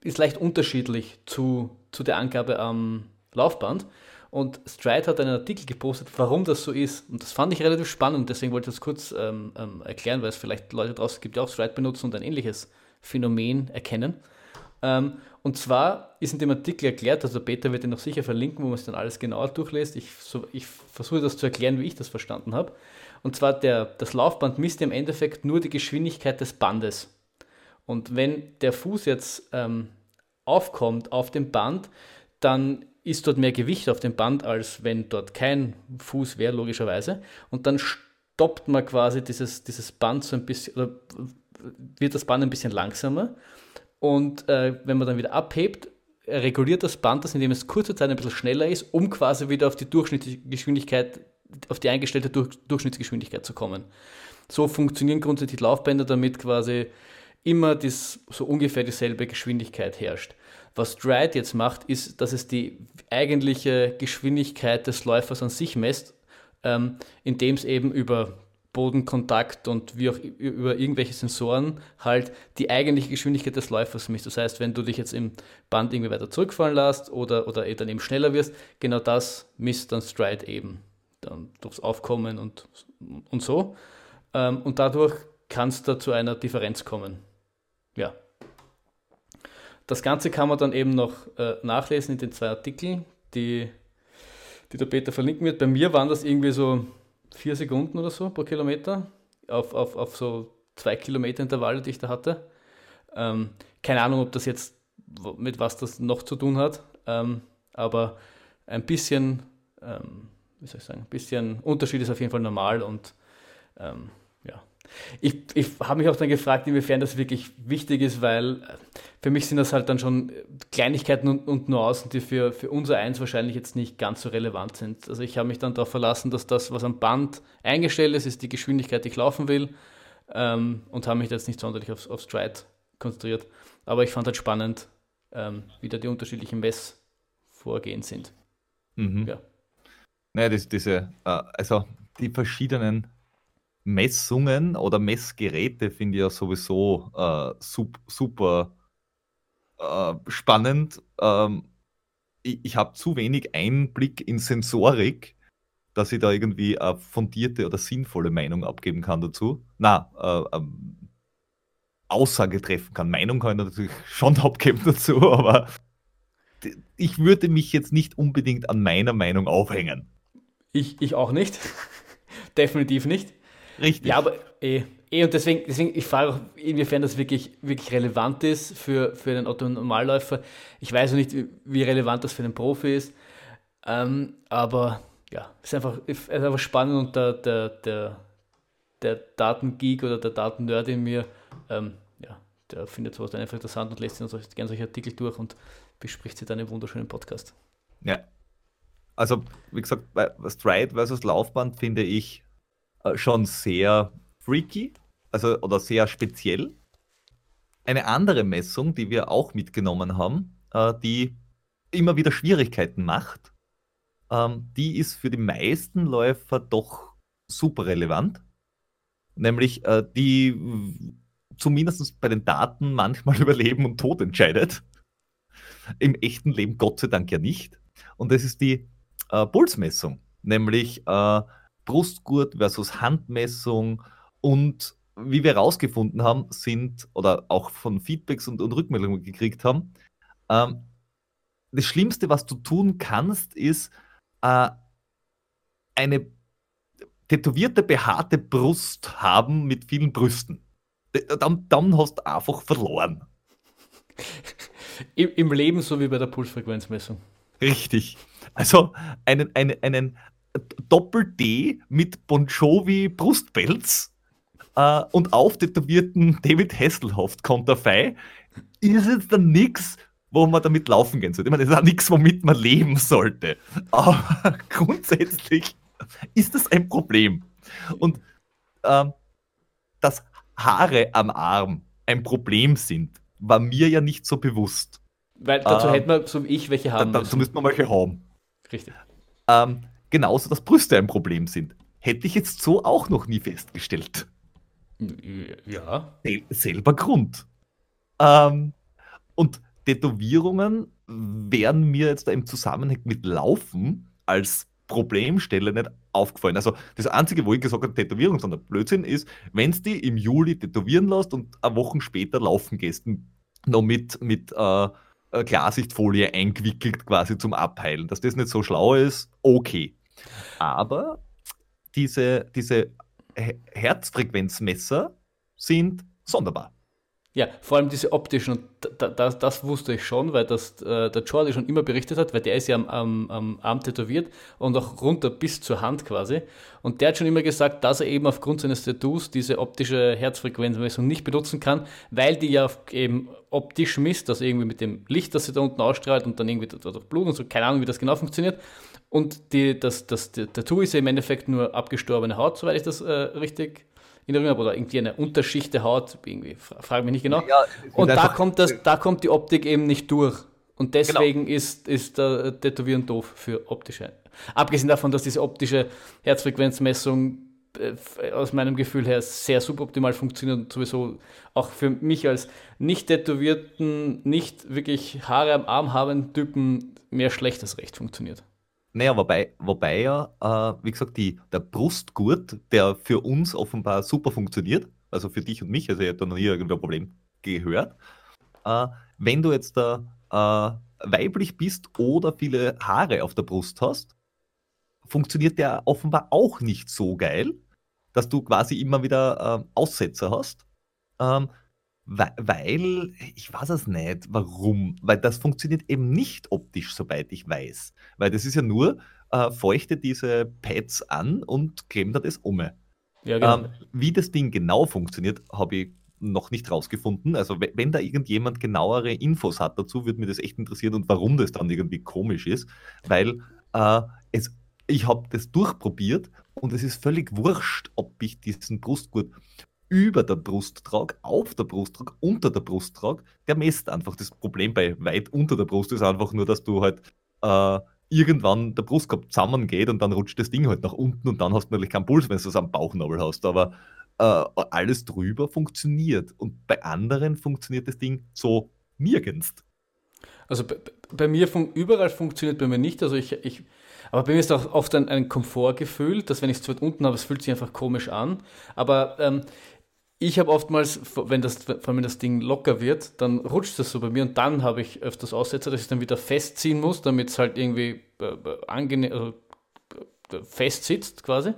Speaker 2: ist leicht unterschiedlich zu, zu der Angabe am Laufband. Und Stride hat einen Artikel gepostet, warum das so ist. Und das fand ich relativ spannend, deswegen wollte ich das kurz ähm, ähm, erklären, weil es vielleicht Leute draußen gibt, die auch Stride benutzen und ein ähnliches Phänomen erkennen. Ähm, und zwar ist in dem Artikel erklärt, also Peter wird ihn noch sicher verlinken, wo man es dann alles genauer durchlässt. Ich, so, ich versuche das zu erklären, wie ich das verstanden habe. Und zwar der, das Laufband misst im Endeffekt nur die Geschwindigkeit des Bandes. Und wenn der Fuß jetzt ähm, aufkommt auf dem Band, dann ist dort mehr Gewicht auf dem Band, als wenn dort kein Fuß wäre, logischerweise. Und dann stoppt man quasi dieses, dieses Band so ein bisschen, oder wird das Band ein bisschen langsamer. Und äh, wenn man dann wieder abhebt, reguliert das Band das, indem es kurze Zeit ein bisschen schneller ist, um quasi wieder auf die Durchschnittsgeschwindigkeit, auf die eingestellte Durch Durchschnittsgeschwindigkeit zu kommen. So funktionieren grundsätzlich Laufbänder, damit quasi immer das, so ungefähr dieselbe Geschwindigkeit herrscht. Was Stride jetzt macht, ist, dass es die eigentliche Geschwindigkeit des Läufers an sich messt, ähm, indem es eben über Bodenkontakt und wie auch über irgendwelche Sensoren halt die eigentliche Geschwindigkeit des Läufers misst. Das heißt, wenn du dich jetzt im Band irgendwie weiter zurückfallen lässt oder, oder dann eben schneller wirst, genau das misst dann Stride eben. Dann durchs Aufkommen und, und so. Ähm, und dadurch kann es da zu einer Differenz kommen. Ja. Das Ganze kann man dann eben noch äh, nachlesen in den zwei Artikeln, die, die der Peter verlinken wird. Bei mir waren das irgendwie so vier Sekunden oder so pro Kilometer auf, auf, auf so zwei Kilometer Intervalle, die ich da hatte. Ähm, keine Ahnung, ob das jetzt mit was das noch zu tun hat, ähm, aber ein bisschen, ähm, wie soll ich sagen, ein bisschen Unterschied ist auf jeden Fall normal und ähm, ja, ich, ich habe mich auch dann gefragt, inwiefern das wirklich wichtig ist, weil äh, für mich sind das halt dann schon Kleinigkeiten und, und Nuancen, die für, für unser Eins wahrscheinlich jetzt nicht ganz so relevant sind. Also ich habe mich dann darauf verlassen, dass das, was am Band eingestellt ist, ist die Geschwindigkeit, die ich laufen will ähm, und habe mich jetzt nicht sonderlich aufs, aufs Stride konzentriert. Aber ich fand halt spannend, ähm, wie da die unterschiedlichen Messvorgehen sind.
Speaker 1: Mhm. Ja. Naja, das, diese, äh, also die verschiedenen Messungen oder Messgeräte finde ich ja sowieso äh, sup super äh, spannend. Ähm, ich ich habe zu wenig Einblick in Sensorik, dass ich da irgendwie eine fundierte oder sinnvolle Meinung abgeben kann dazu. Na, äh, ähm, Aussage treffen kann. Meinung kann ich natürlich [laughs] schon abgeben dazu, aber ich würde mich jetzt nicht unbedingt an meiner Meinung aufhängen.
Speaker 2: Ich, ich auch nicht. [laughs] Definitiv nicht.
Speaker 1: Richtig.
Speaker 2: Ja, aber eh, eh und deswegen, deswegen ich frage auch, inwiefern das wirklich, wirklich relevant ist für, für den Otto-Normalläufer. Ich weiß noch nicht, wie relevant das für den Profi ist. Ähm, aber ja, es ist einfach, ist einfach spannend und der, der, der, der Datengeek oder der Datennerd in mir, ähm, ja, der findet sowas dann einfach interessant und lässt sich dann gerne solche Artikel durch und bespricht sie dann im wunderschönen Podcast.
Speaker 1: Ja. Also, wie gesagt, Stride versus Laufband finde ich äh, schon sehr freaky, also oder sehr speziell. Eine andere Messung, die wir auch mitgenommen haben, äh, die immer wieder Schwierigkeiten macht, ähm, die ist für die meisten Läufer doch super relevant. Nämlich äh, die zumindest bei den Daten manchmal [laughs] über Leben und Tod entscheidet. Im echten Leben Gott sei Dank ja nicht. Und das ist die äh, Pulsmessung, nämlich äh, Brustgurt versus Handmessung und wie wir herausgefunden haben, sind oder auch von Feedbacks und, und Rückmeldungen gekriegt haben, ähm, das Schlimmste, was du tun kannst, ist äh, eine tätowierte, behaarte Brust haben mit vielen Brüsten. Dann, dann hast du einfach verloren. [laughs]
Speaker 2: Im, Im Leben so wie bei der Pulsfrequenzmessung.
Speaker 1: Richtig. Also einen, einen, einen Doppel-D mit Bon Jovi Brustpelz äh, und auftätowierten David Hasselhoff Konterfei ist jetzt dann nichts, wo man damit laufen gehen sollte. Ich meine, das ist auch nichts, womit man leben sollte. Aber [laughs] grundsätzlich ist das ein Problem. Und ähm, dass Haare am Arm ein Problem sind, war mir ja nicht so bewusst.
Speaker 2: Weil dazu ähm, hätte man, so wie ich, welche haben.
Speaker 1: Da, dazu müsste man welche haben.
Speaker 2: Richtig.
Speaker 1: Ähm, genauso, dass Brüste ein Problem sind. Hätte ich jetzt so auch noch nie festgestellt.
Speaker 2: Ja.
Speaker 1: Sel selber Grund. Ähm, und Tätowierungen wären mir jetzt da im Zusammenhang mit Laufen als Problemstelle nicht aufgefallen. Also das Einzige, wo ich gesagt habe, Tätowierung, sondern Blödsinn ist, wenn es die im Juli tätowieren lässt und eine Woche später laufen gehst, noch mit, mit äh, Klarsichtfolie eingewickelt quasi zum Abheilen. Dass das nicht so schlau ist, okay. Aber diese, diese Herzfrequenzmesser sind sonderbar.
Speaker 2: Ja, vor allem diese optischen, und das, das wusste ich schon, weil das äh, der Jordi schon immer berichtet hat, weil der ist ja am, am, am Arm tätowiert und auch runter bis zur Hand quasi. Und der hat schon immer gesagt, dass er eben aufgrund seines Tattoos diese optische Herzfrequenzmessung nicht benutzen kann, weil die ja eben optisch misst, also irgendwie mit dem Licht, das sie da unten ausstrahlt und dann irgendwie durch Blut und so, keine Ahnung, wie das genau funktioniert. Und die, das, das, das Tattoo ist ja im Endeffekt nur abgestorbene Haut, soweit ich das äh, richtig in habe, oder irgendwie eine Unterschicht der Haut, irgendwie, frage mich nicht genau. Ja, und da kommt, das, da kommt die Optik eben nicht durch. Und deswegen genau. ist, ist der Tätowieren doof für optische. Abgesehen davon, dass diese optische Herzfrequenzmessung äh, aus meinem Gefühl her sehr suboptimal funktioniert und sowieso auch für mich als nicht tätowierten, nicht wirklich Haare am Arm habenden Typen mehr schlecht als recht funktioniert.
Speaker 1: Naja, wobei, wobei ja, äh, wie gesagt, die, der Brustgurt, der für uns offenbar super funktioniert, also für dich und mich, also ich habe da noch nie irgendein Problem gehört, äh, wenn du jetzt da äh, weiblich bist oder viele Haare auf der Brust hast, funktioniert der offenbar auch nicht so geil, dass du quasi immer wieder äh, Aussetzer hast. Ähm, weil, ich weiß es nicht, warum. Weil das funktioniert eben nicht optisch, soweit ich weiß. Weil das ist ja nur, äh, feuchte diese Pads an und kleben da das um. Ja, genau. ähm, wie das Ding genau funktioniert, habe ich noch nicht rausgefunden. Also wenn da irgendjemand genauere Infos hat dazu, würde mir das echt interessieren und warum das dann irgendwie komisch ist. Weil äh, es, ich habe das durchprobiert und es ist völlig wurscht, ob ich diesen Brustgurt über der Brust trage, auf der Brust trage, unter der Brust trage, der messt einfach. Das Problem bei weit unter der Brust ist einfach nur, dass du halt äh, irgendwann der Brustkorb zusammengeht und dann rutscht das Ding halt nach unten und dann hast du natürlich keinen Puls, wenn du es am Bauchnabel hast. Aber äh, alles drüber funktioniert. Und bei anderen funktioniert das Ding so nirgends.
Speaker 2: Also bei, bei mir fun überall funktioniert bei mir nicht. Also ich, ich aber bei mir ist auch oft ein, ein Komfortgefühl, dass wenn ich es zu weit unten habe, es fühlt sich einfach komisch an. Aber ähm, ich habe oftmals, wenn das, vor allem das Ding locker wird, dann rutscht das so bei mir und dann habe ich öfters Aussetzer, dass ich dann wieder festziehen muss, damit es halt irgendwie äh, äh also, äh, fest sitzt quasi.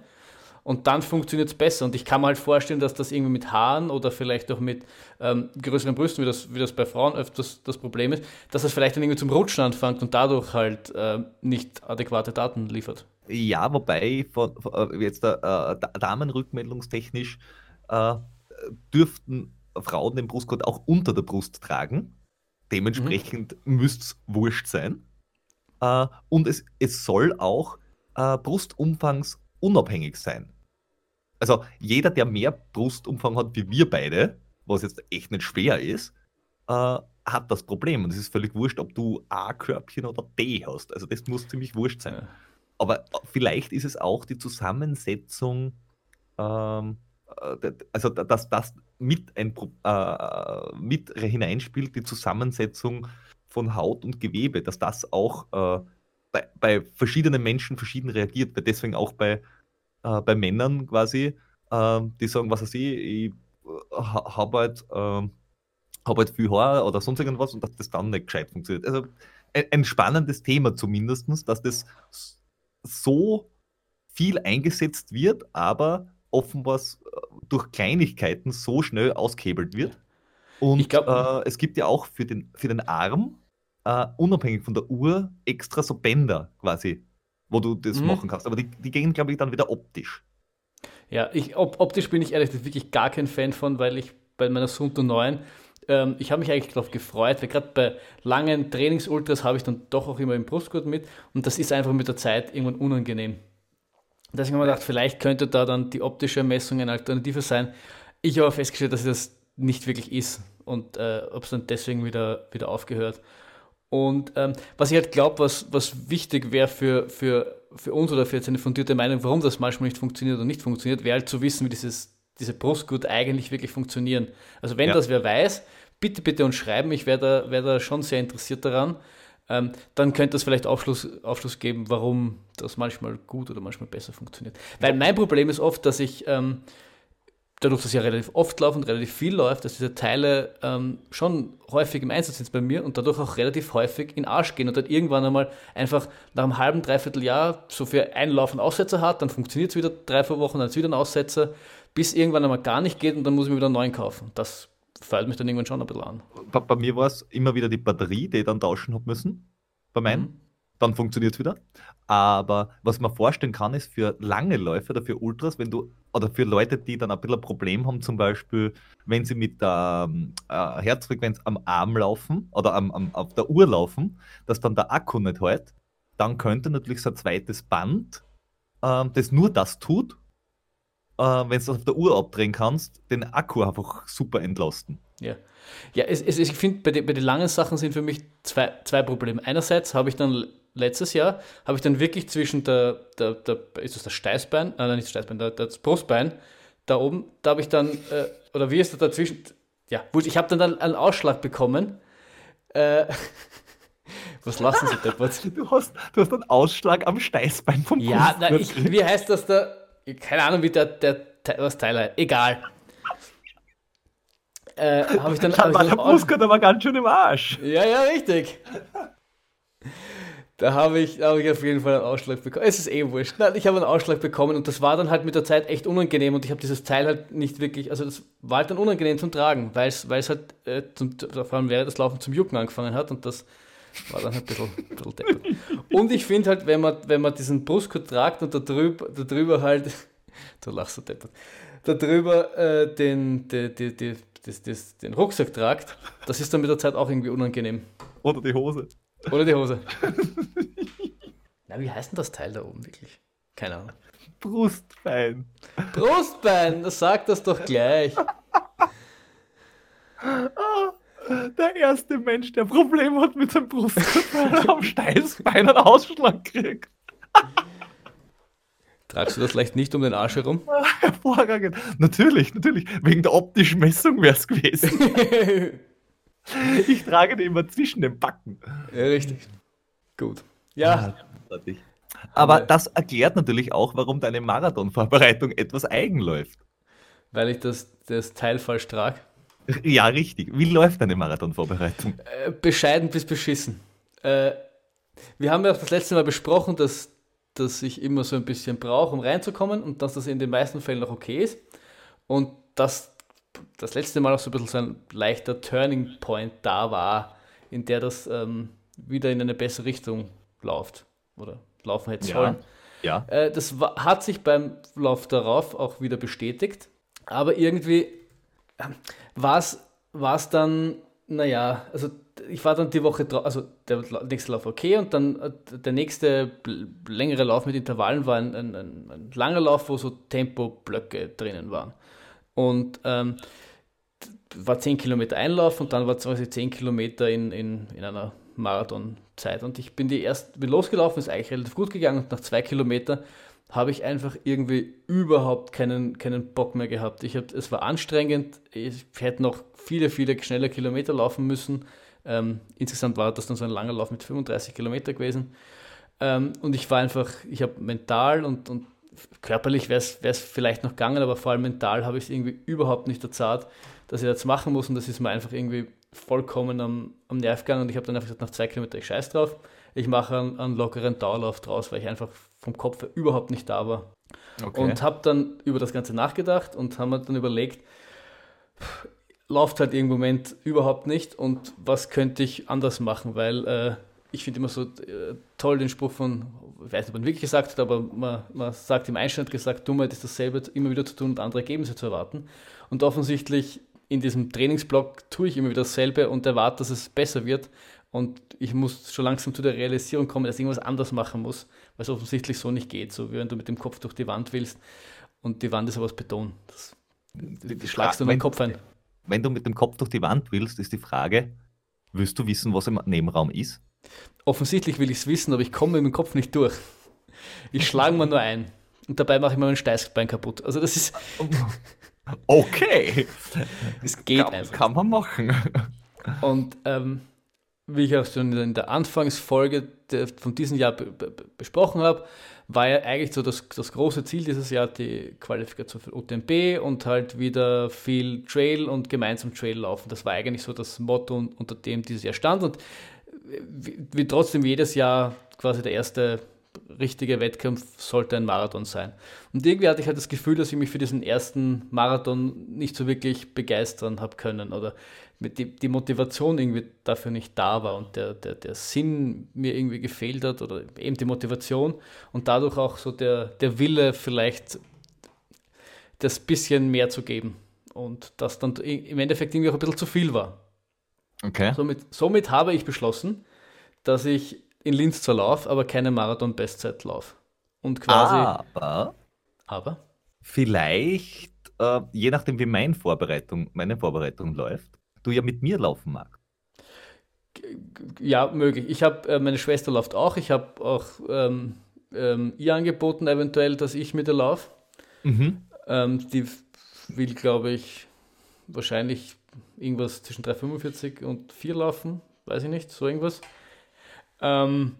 Speaker 2: Und dann funktioniert es besser. Und ich kann mir halt vorstellen, dass das irgendwie mit Haaren oder vielleicht auch mit ähm, größeren Brüsten, wie das, wie das bei Frauen öfters das Problem ist, dass es vielleicht dann irgendwie zum Rutschen anfängt und dadurch halt äh, nicht adäquate Daten liefert.
Speaker 1: Ja, wobei von, von, äh, jetzt äh, Damenrückmeldungstechnisch dürften Frauen den Brustgurt auch unter der Brust tragen. Dementsprechend mhm. müsste es wurscht sein. Äh, und es, es soll auch äh, brustumfangsunabhängig sein. Also jeder, der mehr Brustumfang hat wie wir beide, was jetzt echt nicht schwer ist, äh, hat das Problem. Und es ist völlig wurscht, ob du A-Körbchen oder D hast. Also das muss ziemlich wurscht sein. Ja. Aber vielleicht ist es auch die Zusammensetzung, ähm, äh, also dass das mit, ein, äh, mit hineinspielt, die Zusammensetzung von Haut und Gewebe, dass das auch äh, bei, bei, verschiedenen Menschen verschieden reagiert, weil deswegen auch bei, äh, bei Männern quasi, äh, die sagen, was weiß ich, ich äh, habe halt, äh, hab halt viel Haar oder sonst irgendwas und dass das dann nicht gescheit funktioniert. Also ein, ein spannendes Thema zumindest, dass das so viel eingesetzt wird, aber offenbar äh, durch Kleinigkeiten so schnell ausgehebelt wird. Und glaub, äh, es gibt ja auch für den, für den Arm äh, unabhängig von der Uhr extra so Bänder quasi, wo du das mhm. machen kannst. Aber die, die gehen, glaube ich, dann wieder optisch.
Speaker 2: Ja, ich, op optisch bin ich ehrlich wirklich gar kein Fan von, weil ich bei meiner Sunto 9, ähm, ich habe mich eigentlich darauf gefreut, weil gerade bei langen Trainingsultras habe ich dann doch auch immer im Brustgurt mit und das ist einfach mit der Zeit irgendwann unangenehm. Deswegen habe ich mir gedacht, vielleicht könnte da dann die optische Messung eine Alternative sein. Ich habe festgestellt, dass das nicht wirklich ist und äh, habe es dann deswegen wieder, wieder aufgehört. Und ähm, was ich halt glaube, was, was wichtig wäre für, für, für uns oder für jetzt eine fundierte Meinung, warum das manchmal nicht funktioniert oder nicht funktioniert, wäre halt zu wissen, wie dieses, diese Brustgurt eigentlich wirklich funktionieren. Also wenn ja. das wer weiß, bitte, bitte uns schreiben. Ich wäre da, wär da schon sehr interessiert daran. Ähm, dann könnte das vielleicht Aufschluss, Aufschluss geben, warum das manchmal gut oder manchmal besser funktioniert. Weil mein Problem ist oft, dass ich ähm, dadurch, dass es ja relativ oft läuft und relativ viel läuft, dass diese Teile ähm, schon häufig im Einsatz sind bei mir und dadurch auch relativ häufig in Arsch gehen und dann irgendwann einmal einfach nach einem halben, dreiviertel Jahr so für einen Lauf einen Aussetzer hat, dann funktioniert es wieder drei, vier Wochen, dann ist wieder ein Aussetzer, bis irgendwann einmal gar nicht geht und dann muss ich mir wieder einen neuen kaufen. Das feilt mich dann irgendwann schon ein bisschen an.
Speaker 1: Bei, bei mir war es immer wieder die Batterie, die ich dann tauschen habe müssen, bei meinen. Mhm dann funktioniert es wieder. Aber was man vorstellen kann, ist für lange Läufe oder für Ultras, wenn du, oder für Leute, die dann ein bisschen ein Problem haben, zum Beispiel, wenn sie mit der äh, Herzfrequenz am Arm laufen oder am, am, auf der Uhr laufen, dass dann der Akku nicht hält, dann könnte natürlich so ein zweites Band, äh, das nur das tut, äh, wenn du das auf der Uhr abdrehen kannst, den Akku einfach super entlasten.
Speaker 2: Ja, ja es, es, ich finde, bei, den, bei den langen Sachen sind für mich zwei, zwei Probleme. Einerseits habe ich dann letztes Jahr, habe ich dann wirklich zwischen der, der, der ist das das Steißbein, nein, nicht das Steißbein, der, das Brustbein, da oben, da habe ich dann, äh, oder wie ist das dazwischen, ja, ich habe dann einen Ausschlag bekommen. Äh, [laughs] was lassen Sie deppert?
Speaker 1: Du hast, du hast einen Ausschlag am Steißbein vom
Speaker 2: Ja, na, ich, wie heißt das da? Keine Ahnung, wie der, der was Teil heißt. Egal.
Speaker 1: Äh, habe ich dann. [laughs] Hab war der Brustgurt aber ganz schön im Arsch.
Speaker 2: Ja, ja, richtig. Da habe ich, hab ich auf jeden Fall einen Ausschlag bekommen. Es ist eh wurscht. Nein, ich habe einen Ausschlag bekommen und das war dann halt mit der Zeit echt unangenehm und ich habe dieses Teil halt nicht wirklich, also das war halt dann unangenehm zum Tragen, weil es halt äh, zum, vor allem während das Laufen zum Jucken angefangen hat und das war dann ein bisschen, ein bisschen deppert. Und ich finde halt, wenn man, wenn man diesen Brustgurt tragt und da drüber, da drüber halt, [laughs] du lachst so deppert, da drüber äh, den, die, die, die, das, das, den Rucksack tragt, das ist dann mit der Zeit auch irgendwie unangenehm.
Speaker 1: Oder die Hose.
Speaker 2: Oder die Hose. [laughs] Na, wie heißt denn das Teil da oben wirklich? Keine Ahnung.
Speaker 1: Brustbein.
Speaker 2: Brustbein, das sagt das doch gleich. [laughs]
Speaker 1: der erste Mensch, der Probleme hat mit seinem [laughs] er am Steißbein einen Ausschlag kriegt.
Speaker 2: Tragst du das vielleicht nicht um den Arsch herum? [laughs]
Speaker 1: Hervorragend. Natürlich, natürlich. Wegen der optischen Messung wäre es gewesen. [laughs] ich trage den immer zwischen den Backen.
Speaker 2: Ja, richtig. Gut. Ja.
Speaker 1: Ah, Aber das erklärt natürlich auch, warum deine Marathonvorbereitung etwas eigen läuft.
Speaker 2: Weil ich das, das Teil falsch trage. [laughs]
Speaker 1: Ja, richtig. Wie läuft deine Marathonvorbereitung?
Speaker 2: Äh, bescheiden bis beschissen. Äh, wir haben ja auch das letzte Mal besprochen, dass, dass ich immer so ein bisschen brauche, um reinzukommen und dass das in den meisten Fällen noch okay ist. Und dass das letzte Mal auch so ein bisschen so ein leichter Turning Point da war, in der das ähm, wieder in eine bessere Richtung läuft oder laufen hätte sollen.
Speaker 1: Ja.
Speaker 2: Äh, das hat sich beim Lauf darauf auch wieder bestätigt, aber irgendwie war es dann, naja, also ich war dann die Woche drauf, also der nächste Lauf okay und dann äh, der nächste längere Lauf mit Intervallen war ein, ein, ein langer Lauf, wo so Tempoblöcke drinnen waren. Und ähm, war 10 Kilometer Einlauf und dann war es 10 Kilometer in, in, in einer Marathonzeit. Und ich bin die erst bin losgelaufen, ist eigentlich relativ gut gegangen und nach zwei Kilometern habe ich einfach irgendwie überhaupt keinen, keinen Bock mehr gehabt. Ich hab, es war anstrengend, ich hätte noch viele, viele schnelle Kilometer laufen müssen. Ähm, insgesamt war das dann so ein langer Lauf mit 35 Kilometer gewesen. Ähm, und ich war einfach, ich habe mental und, und körperlich wäre es vielleicht noch gegangen, aber vor allem mental habe ich es irgendwie überhaupt nicht erzahlt, dass ich das machen muss und das ist mir einfach irgendwie vollkommen am, am Nerv gegangen und ich habe dann einfach gesagt, nach zwei Kilometern, ich scheiß drauf, ich mache einen, einen lockeren Dauerlauf draus, weil ich einfach vom Kopf überhaupt nicht da war. Okay. Und habe dann über das Ganze nachgedacht und haben dann überlegt, läuft halt im Moment überhaupt nicht und was könnte ich anders machen, weil äh, ich finde immer so äh, toll den Spruch von, ich weiß nicht, ob man wirklich gesagt hat, aber man, man sagt im Einstand gesagt, Dummheit ist dasselbe immer wieder zu tun und andere Ergebnisse zu erwarten. Und offensichtlich in diesem Trainingsblock tue ich immer wieder dasselbe und erwarte, dass es besser wird. Und ich muss schon langsam zu der Realisierung kommen, dass ich irgendwas anders machen muss, weil es offensichtlich so nicht geht. So wie wenn du mit dem Kopf durch die Wand willst und die Wand ist aber aus Beton. Das, die, die schlagst du in den Kopf ein.
Speaker 1: Wenn du mit dem Kopf durch die Wand willst, ist die Frage, willst du wissen, was im Nebenraum ist?
Speaker 2: Offensichtlich will ich es wissen, aber ich komme mit dem Kopf nicht durch. Ich schlage mir nur ein. Und dabei mache ich mir mein Steißbein kaputt. Also das ist. [laughs]
Speaker 1: Okay. [laughs]
Speaker 2: Es geht
Speaker 1: kann,
Speaker 2: einfach.
Speaker 1: Kann man machen.
Speaker 2: Und ähm, wie ich auch schon in der Anfangsfolge von diesem Jahr besprochen habe, war ja eigentlich so das, das große Ziel dieses Jahr die Qualifikation für UTMB und halt wieder viel Trail und gemeinsam Trail laufen. Das war eigentlich so das Motto, unter dem dieses Jahr stand und wie, trotzdem jedes Jahr quasi der erste richtige Wettkampf sollte ein Marathon sein. Und irgendwie hatte ich halt das Gefühl, dass ich mich für diesen ersten Marathon nicht so wirklich begeistern habe können oder die, die Motivation irgendwie dafür nicht da war und der, der, der Sinn mir irgendwie gefehlt hat oder eben die Motivation und dadurch auch so der, der Wille vielleicht das bisschen mehr zu geben und das dann im Endeffekt irgendwie auch ein bisschen zu viel war.
Speaker 1: Okay.
Speaker 2: Somit, somit habe ich beschlossen, dass ich in Linz zwar laufe, aber keine Marathon-Bestzeit laufe. Und quasi.
Speaker 1: Aber.
Speaker 2: Aber?
Speaker 1: Vielleicht, äh, je nachdem, wie meine Vorbereitung, meine Vorbereitung läuft, du ja mit mir laufen magst.
Speaker 2: Ja, möglich. Ich habe, äh, meine Schwester läuft auch. Ich habe auch ähm, ähm, ihr angeboten, eventuell, dass ich mit ihr laufe. Mhm. Ähm, die will, glaube ich, wahrscheinlich irgendwas zwischen 3,45 und 4 laufen. Weiß ich nicht, so irgendwas. Ähm,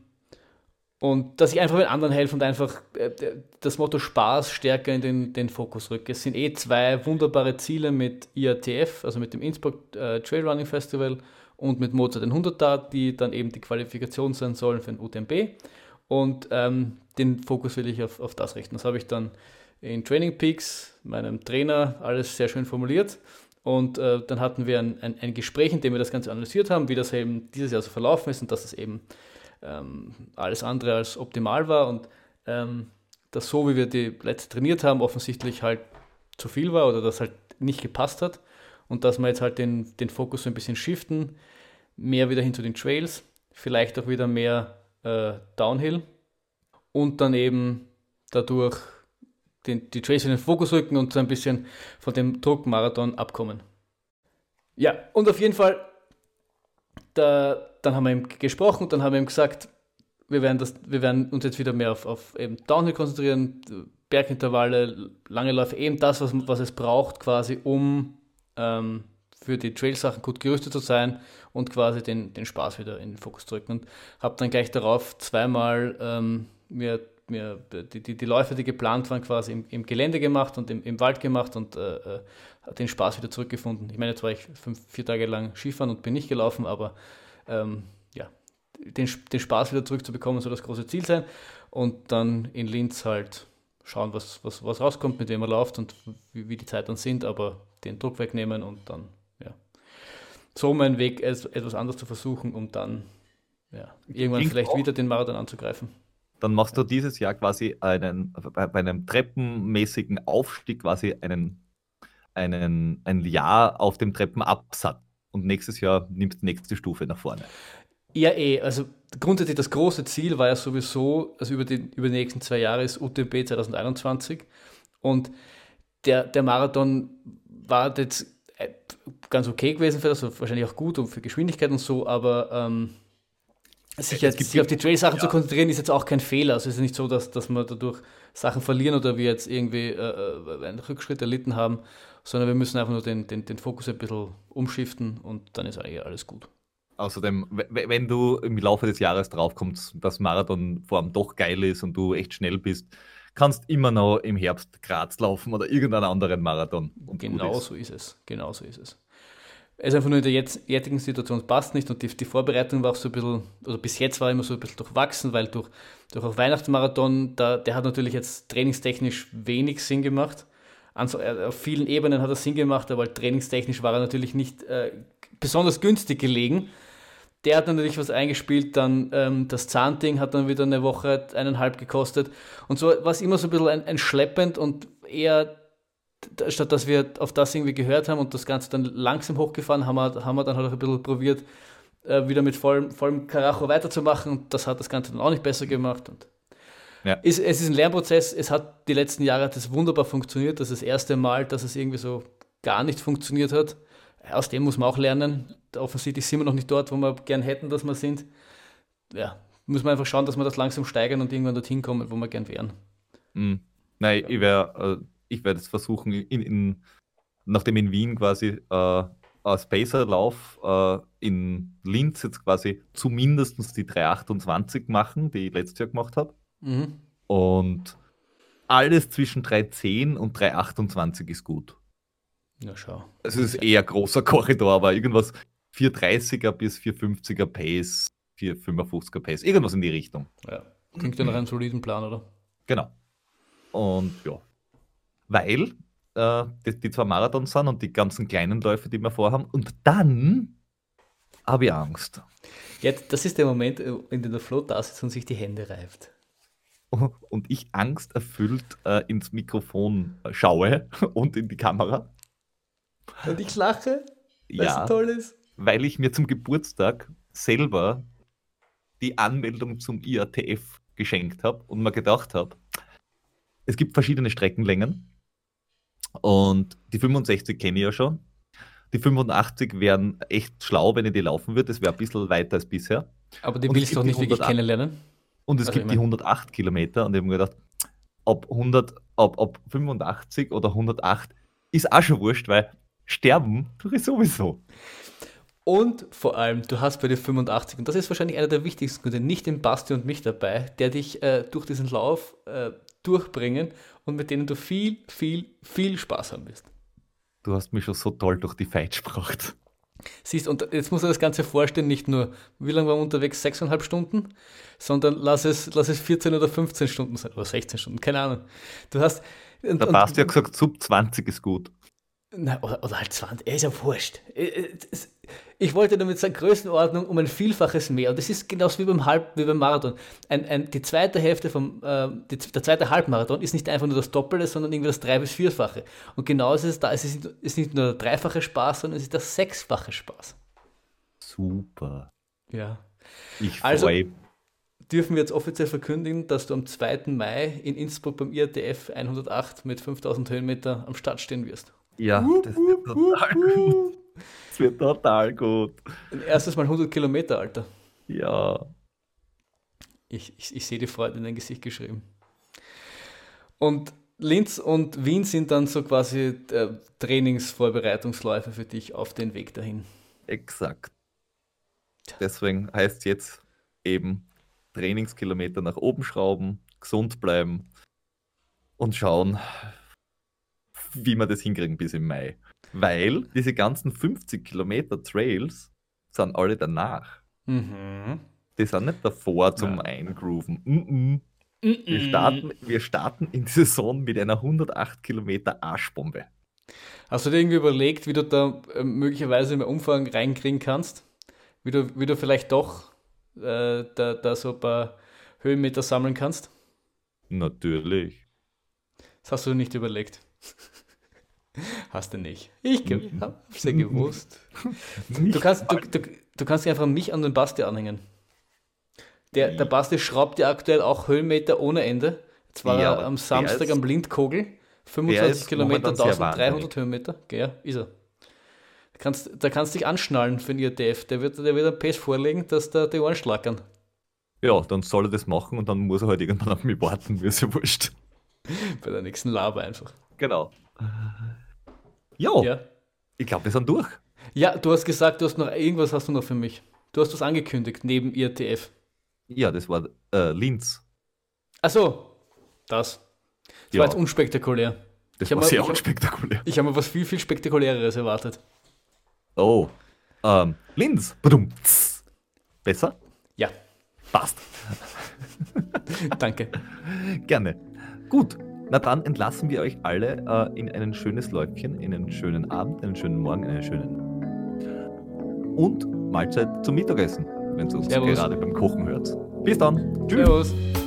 Speaker 2: und dass ich einfach den anderen helfe und einfach äh, das Motto Spaß stärker in den, den Fokus rücke. Es sind eh zwei wunderbare Ziele mit IATF, also mit dem Innsbruck äh, Trail Running Festival und mit Mozart den 100 die dann eben die Qualifikation sein sollen für den UTMB. Und ähm, den Fokus will ich auf, auf das richten. Das habe ich dann in Training Peaks, meinem Trainer, alles sehr schön formuliert. Und äh, dann hatten wir ein, ein, ein, Gespräch, in dem wir das Ganze analysiert haben, wie das eben dieses Jahr so verlaufen ist und dass es eben ähm, alles andere als optimal war und ähm, dass so, wie wir die Plätze trainiert haben, offensichtlich halt zu viel war oder das halt nicht gepasst hat und dass wir jetzt halt den, den Fokus so ein bisschen shiften, mehr wieder hin zu den Trails, vielleicht auch wieder mehr äh, Downhill und dann eben dadurch den, die Trails in den Fokus rücken und so ein bisschen von dem Druckmarathon abkommen. Ja, und auf jeden Fall da, dann haben wir ihm gesprochen und dann haben wir ihm gesagt, wir werden, das, wir werden uns jetzt wieder mehr auf, auf eben Downhill konzentrieren, Bergintervalle, lange Läufe, eben das, was, was es braucht, quasi, um ähm, für die Trail-Sachen gut gerüstet zu sein und quasi den, den Spaß wieder in den Fokus zu drücken. Und habe dann gleich darauf zweimal ähm, mir, mir die, die, die Läufe, die geplant waren, quasi im, im Gelände gemacht und im, im Wald gemacht und äh, äh den Spaß wieder zurückgefunden. Ich meine, jetzt war ich fünf, vier Tage lang Skifahren und bin nicht gelaufen, aber ähm, ja, den, den Spaß wieder zurückzubekommen soll das große Ziel sein. Und dann in Linz halt schauen, was, was, was rauskommt, mit wem man läuft und wie, wie die Zeit dann sind, aber den Druck wegnehmen und dann, ja. So mein Weg, etwas anderes zu versuchen, um dann ja, irgendwann vielleicht auch. wieder den Marathon anzugreifen.
Speaker 1: Dann machst du dieses Jahr quasi einen, bei einem treppenmäßigen Aufstieg quasi einen einen, ein Jahr auf dem Treppenabsatz und nächstes Jahr nimmst du die nächste Stufe nach vorne.
Speaker 2: Ja, eh. Also grundsätzlich das große Ziel war ja sowieso, also über die, über die nächsten zwei Jahre ist UTMB 2021 und der, der Marathon war jetzt äh, ganz okay gewesen für das, also wahrscheinlich auch gut und für Geschwindigkeit und so, aber ähm, sich, jetzt, sich auf die Trail-Sachen ja. zu konzentrieren, ist jetzt auch kein Fehler. Also es ist nicht so, dass, dass wir dadurch Sachen verlieren oder wir jetzt irgendwie äh, äh, einen Rückschritt erlitten haben, sondern wir müssen einfach nur den, den, den Fokus ein bisschen umschiften und dann ist eigentlich alles gut.
Speaker 1: Außerdem, wenn du im Laufe des Jahres draufkommst, dass Marathonform doch geil ist und du echt schnell bist, kannst immer noch im Herbst Graz laufen oder irgendeinen anderen Marathon.
Speaker 2: genau so ist es. Genau so ist es. Es ist einfach nur in der jetzigen Situation passt nicht und die, die, Vorbereitung war auch so ein bisschen, oder bis jetzt war immer so ein bisschen durchwachsen, weil durch, durch auch Weihnachtsmarathon, da, der hat natürlich jetzt trainingstechnisch wenig Sinn gemacht. Also, auf vielen Ebenen hat er Sinn gemacht, aber trainingstechnisch war er natürlich nicht äh, besonders günstig gelegen. Der hat natürlich was eingespielt, dann ähm, das Zahnding hat dann wieder eine Woche eineinhalb gekostet. Und so war es immer so ein bisschen ein, ein schleppend und eher, statt dass wir auf das irgendwie gehört haben und das Ganze dann langsam hochgefahren, haben wir, haben wir dann halt auch ein bisschen probiert, äh, wieder mit vollem, vollem Karacho weiterzumachen und das hat das Ganze dann auch nicht besser gemacht. Und ja. ist, es ist ein Lernprozess, es hat die letzten Jahre das wunderbar funktioniert, das ist das erste Mal, dass es irgendwie so gar nicht funktioniert hat aus dem muss man auch lernen. Offensichtlich sind wir noch nicht dort, wo wir gern hätten, dass wir sind. Ja, muss man einfach schauen, dass wir das langsam steigern und irgendwann dorthin kommen, wo wir gern wären.
Speaker 1: Mhm. Nein, ich werde äh, ich werd jetzt versuchen, in, in, nachdem in Wien quasi äh, ein Spacer-Lauf äh, in Linz jetzt quasi zumindest die 328 machen, die ich letztes Jahr gemacht habe. Mhm. Und alles zwischen 310 und 328 ist gut.
Speaker 2: Ja, schau.
Speaker 1: Es ist eher großer Korridor, aber irgendwas 430er bis 450er Pace, 455er Pace, irgendwas in die Richtung.
Speaker 2: Ja. Klingt nach einem soliden Plan, oder?
Speaker 1: Genau. Und ja. Weil äh, die, die zwei Marathons sind und die ganzen kleinen Läufe, die wir vorhaben. Und dann habe ich Angst.
Speaker 2: Ja, das ist der Moment, in dem der Flo da sitzt und sich die Hände reibt. [laughs]
Speaker 1: Und ich angsterfüllt äh, ins Mikrofon schaue [laughs] und in die Kamera.
Speaker 2: Und ich lache, weil ja,
Speaker 1: es toll ist. Weil ich mir zum Geburtstag selber die Anmeldung zum IATF geschenkt habe und mir gedacht habe, es gibt verschiedene Streckenlängen und die 65 kenne ich ja schon. Die 85 wären echt schlau, wenn ich die laufen würde. Das wäre ein bisschen weiter als bisher.
Speaker 2: Aber die willst du doch nicht wirklich kennenlernen.
Speaker 1: Und es also gibt die 108 Kilometer und ich habe mir gedacht, ob, 100, ob, ob 85 oder 108 ist auch schon wurscht, weil sterben tue ich sowieso.
Speaker 2: Und vor allem, du hast bei dir 85, und das ist wahrscheinlich einer der wichtigsten Gründe, nicht den Basti und mich dabei, der dich äh, durch diesen Lauf äh, durchbringen und mit denen du viel, viel, viel Spaß haben wirst.
Speaker 1: Du hast mich schon so toll durch die Fight gebracht.
Speaker 2: Siehst, und jetzt muss er das Ganze vorstellen, nicht nur, wie lange waren wir unterwegs? Sechseinhalb Stunden? Sondern lass es, lass es 14 oder 15 Stunden sein, oder 16 Stunden, keine Ahnung. Du hast.
Speaker 1: Und, Der Basti hat gesagt, sub 20 ist gut.
Speaker 2: Na, oder, oder halt 20, er ist ja wurscht. Äh, äh, ich wollte damit sagen, Größenordnung um ein Vielfaches mehr. Und das ist genauso wie beim, Halb, wie beim Marathon. Ein, ein, die zweite Hälfte vom, äh, die, der zweite Halbmarathon ist nicht einfach nur das Doppelte, sondern irgendwie das Drei- bis Vierfache. Und genau ist es da. Es ist, ist nicht nur der dreifache Spaß, sondern es ist der sechsfache Spaß.
Speaker 1: Super.
Speaker 2: Ja.
Speaker 1: Ich also, freue
Speaker 2: dürfen wir jetzt offiziell verkündigen, dass du am 2. Mai in Innsbruck beim IATF 108 mit 5000 Höhenmeter am Start stehen wirst.
Speaker 1: Ja, das wird total gut. Das wird total gut.
Speaker 2: Ein erstes Mal 100 Kilometer, Alter.
Speaker 1: Ja.
Speaker 2: Ich, ich, ich sehe die Freude in dein Gesicht geschrieben. Und Linz und Wien sind dann so quasi äh, Trainingsvorbereitungsläufe für dich auf den Weg dahin.
Speaker 1: Exakt. Deswegen heißt jetzt eben Trainingskilometer nach oben schrauben, gesund bleiben und schauen, wie wir das hinkriegen bis im Mai. Weil diese ganzen 50 Kilometer Trails sind alle danach. Mhm. Die sind nicht davor zum ja. Eingrooven. Mm -mm. Wir, starten, wir starten in die Saison mit einer 108 Kilometer Arschbombe.
Speaker 2: Hast du dir irgendwie überlegt, wie du da äh, möglicherweise mehr Umfang reinkriegen kannst? Wie du, wie du vielleicht doch äh, da, da so ein paar Höhenmeter sammeln kannst?
Speaker 1: Natürlich.
Speaker 2: Das hast du nicht überlegt. [laughs] Hast du nicht. Ich ge hab's ja gewusst. [laughs] Du kannst, du, du, du kannst dich einfach mich an den Basti anhängen. Der, der Basti schraubt ja aktuell auch Höhenmeter ohne Ende. Jetzt war
Speaker 1: Ja,
Speaker 2: er am Samstag
Speaker 1: ist-
Speaker 2: am Blindkogel.
Speaker 1: der
Speaker 2: 25
Speaker 1: ist
Speaker 2: Kilometer,
Speaker 1: momentan sehr
Speaker 2: 1300
Speaker 1: wahnsinnig.
Speaker 2: Höhenmeter. Ja, ist er. Da kannst, da kannst du dich anschnallen für den IRTF. Der wird, der wird ein Pace vorlegen, dass da die Ohren schlackern.
Speaker 1: Ja, dann soll er das machen und dann muss er halt irgendwann auf mich warten, mir ist ja wurscht.
Speaker 2: Bei der nächsten Laber einfach.
Speaker 1: Genau. Jo,
Speaker 2: Ja.
Speaker 1: ich glaube, wir sind durch.
Speaker 2: ja, du hast gesagt, du hast noch irgendwas hast du noch für mich. Du hast was angekündigt neben IRTF.
Speaker 1: Ja, das war äh, Linz.
Speaker 2: Achso, das. Das
Speaker 1: Ja.
Speaker 2: war jetzt unspektakulär.
Speaker 1: Das
Speaker 2: Ich
Speaker 1: war
Speaker 2: mal-
Speaker 1: sehr
Speaker 2: hab-
Speaker 1: unspektakulär.
Speaker 2: Ich habe mir was viel, viel spektakuläreres erwartet.
Speaker 1: Oh, ähm, Linz. Badum. Besser?
Speaker 2: Ja,
Speaker 1: Passt. [laughs]
Speaker 2: danke.
Speaker 1: Gerne. Gut, na dann entlassen wir euch alle äh, in ein schönes Läufchen, in einen schönen Abend, einen schönen Morgen, einen schönen und Mahlzeit zum Mittagessen, wenn ihr uns
Speaker 2: Servus.
Speaker 1: gerade beim Kochen hört. Bis dann. Tschüss.
Speaker 2: Servus.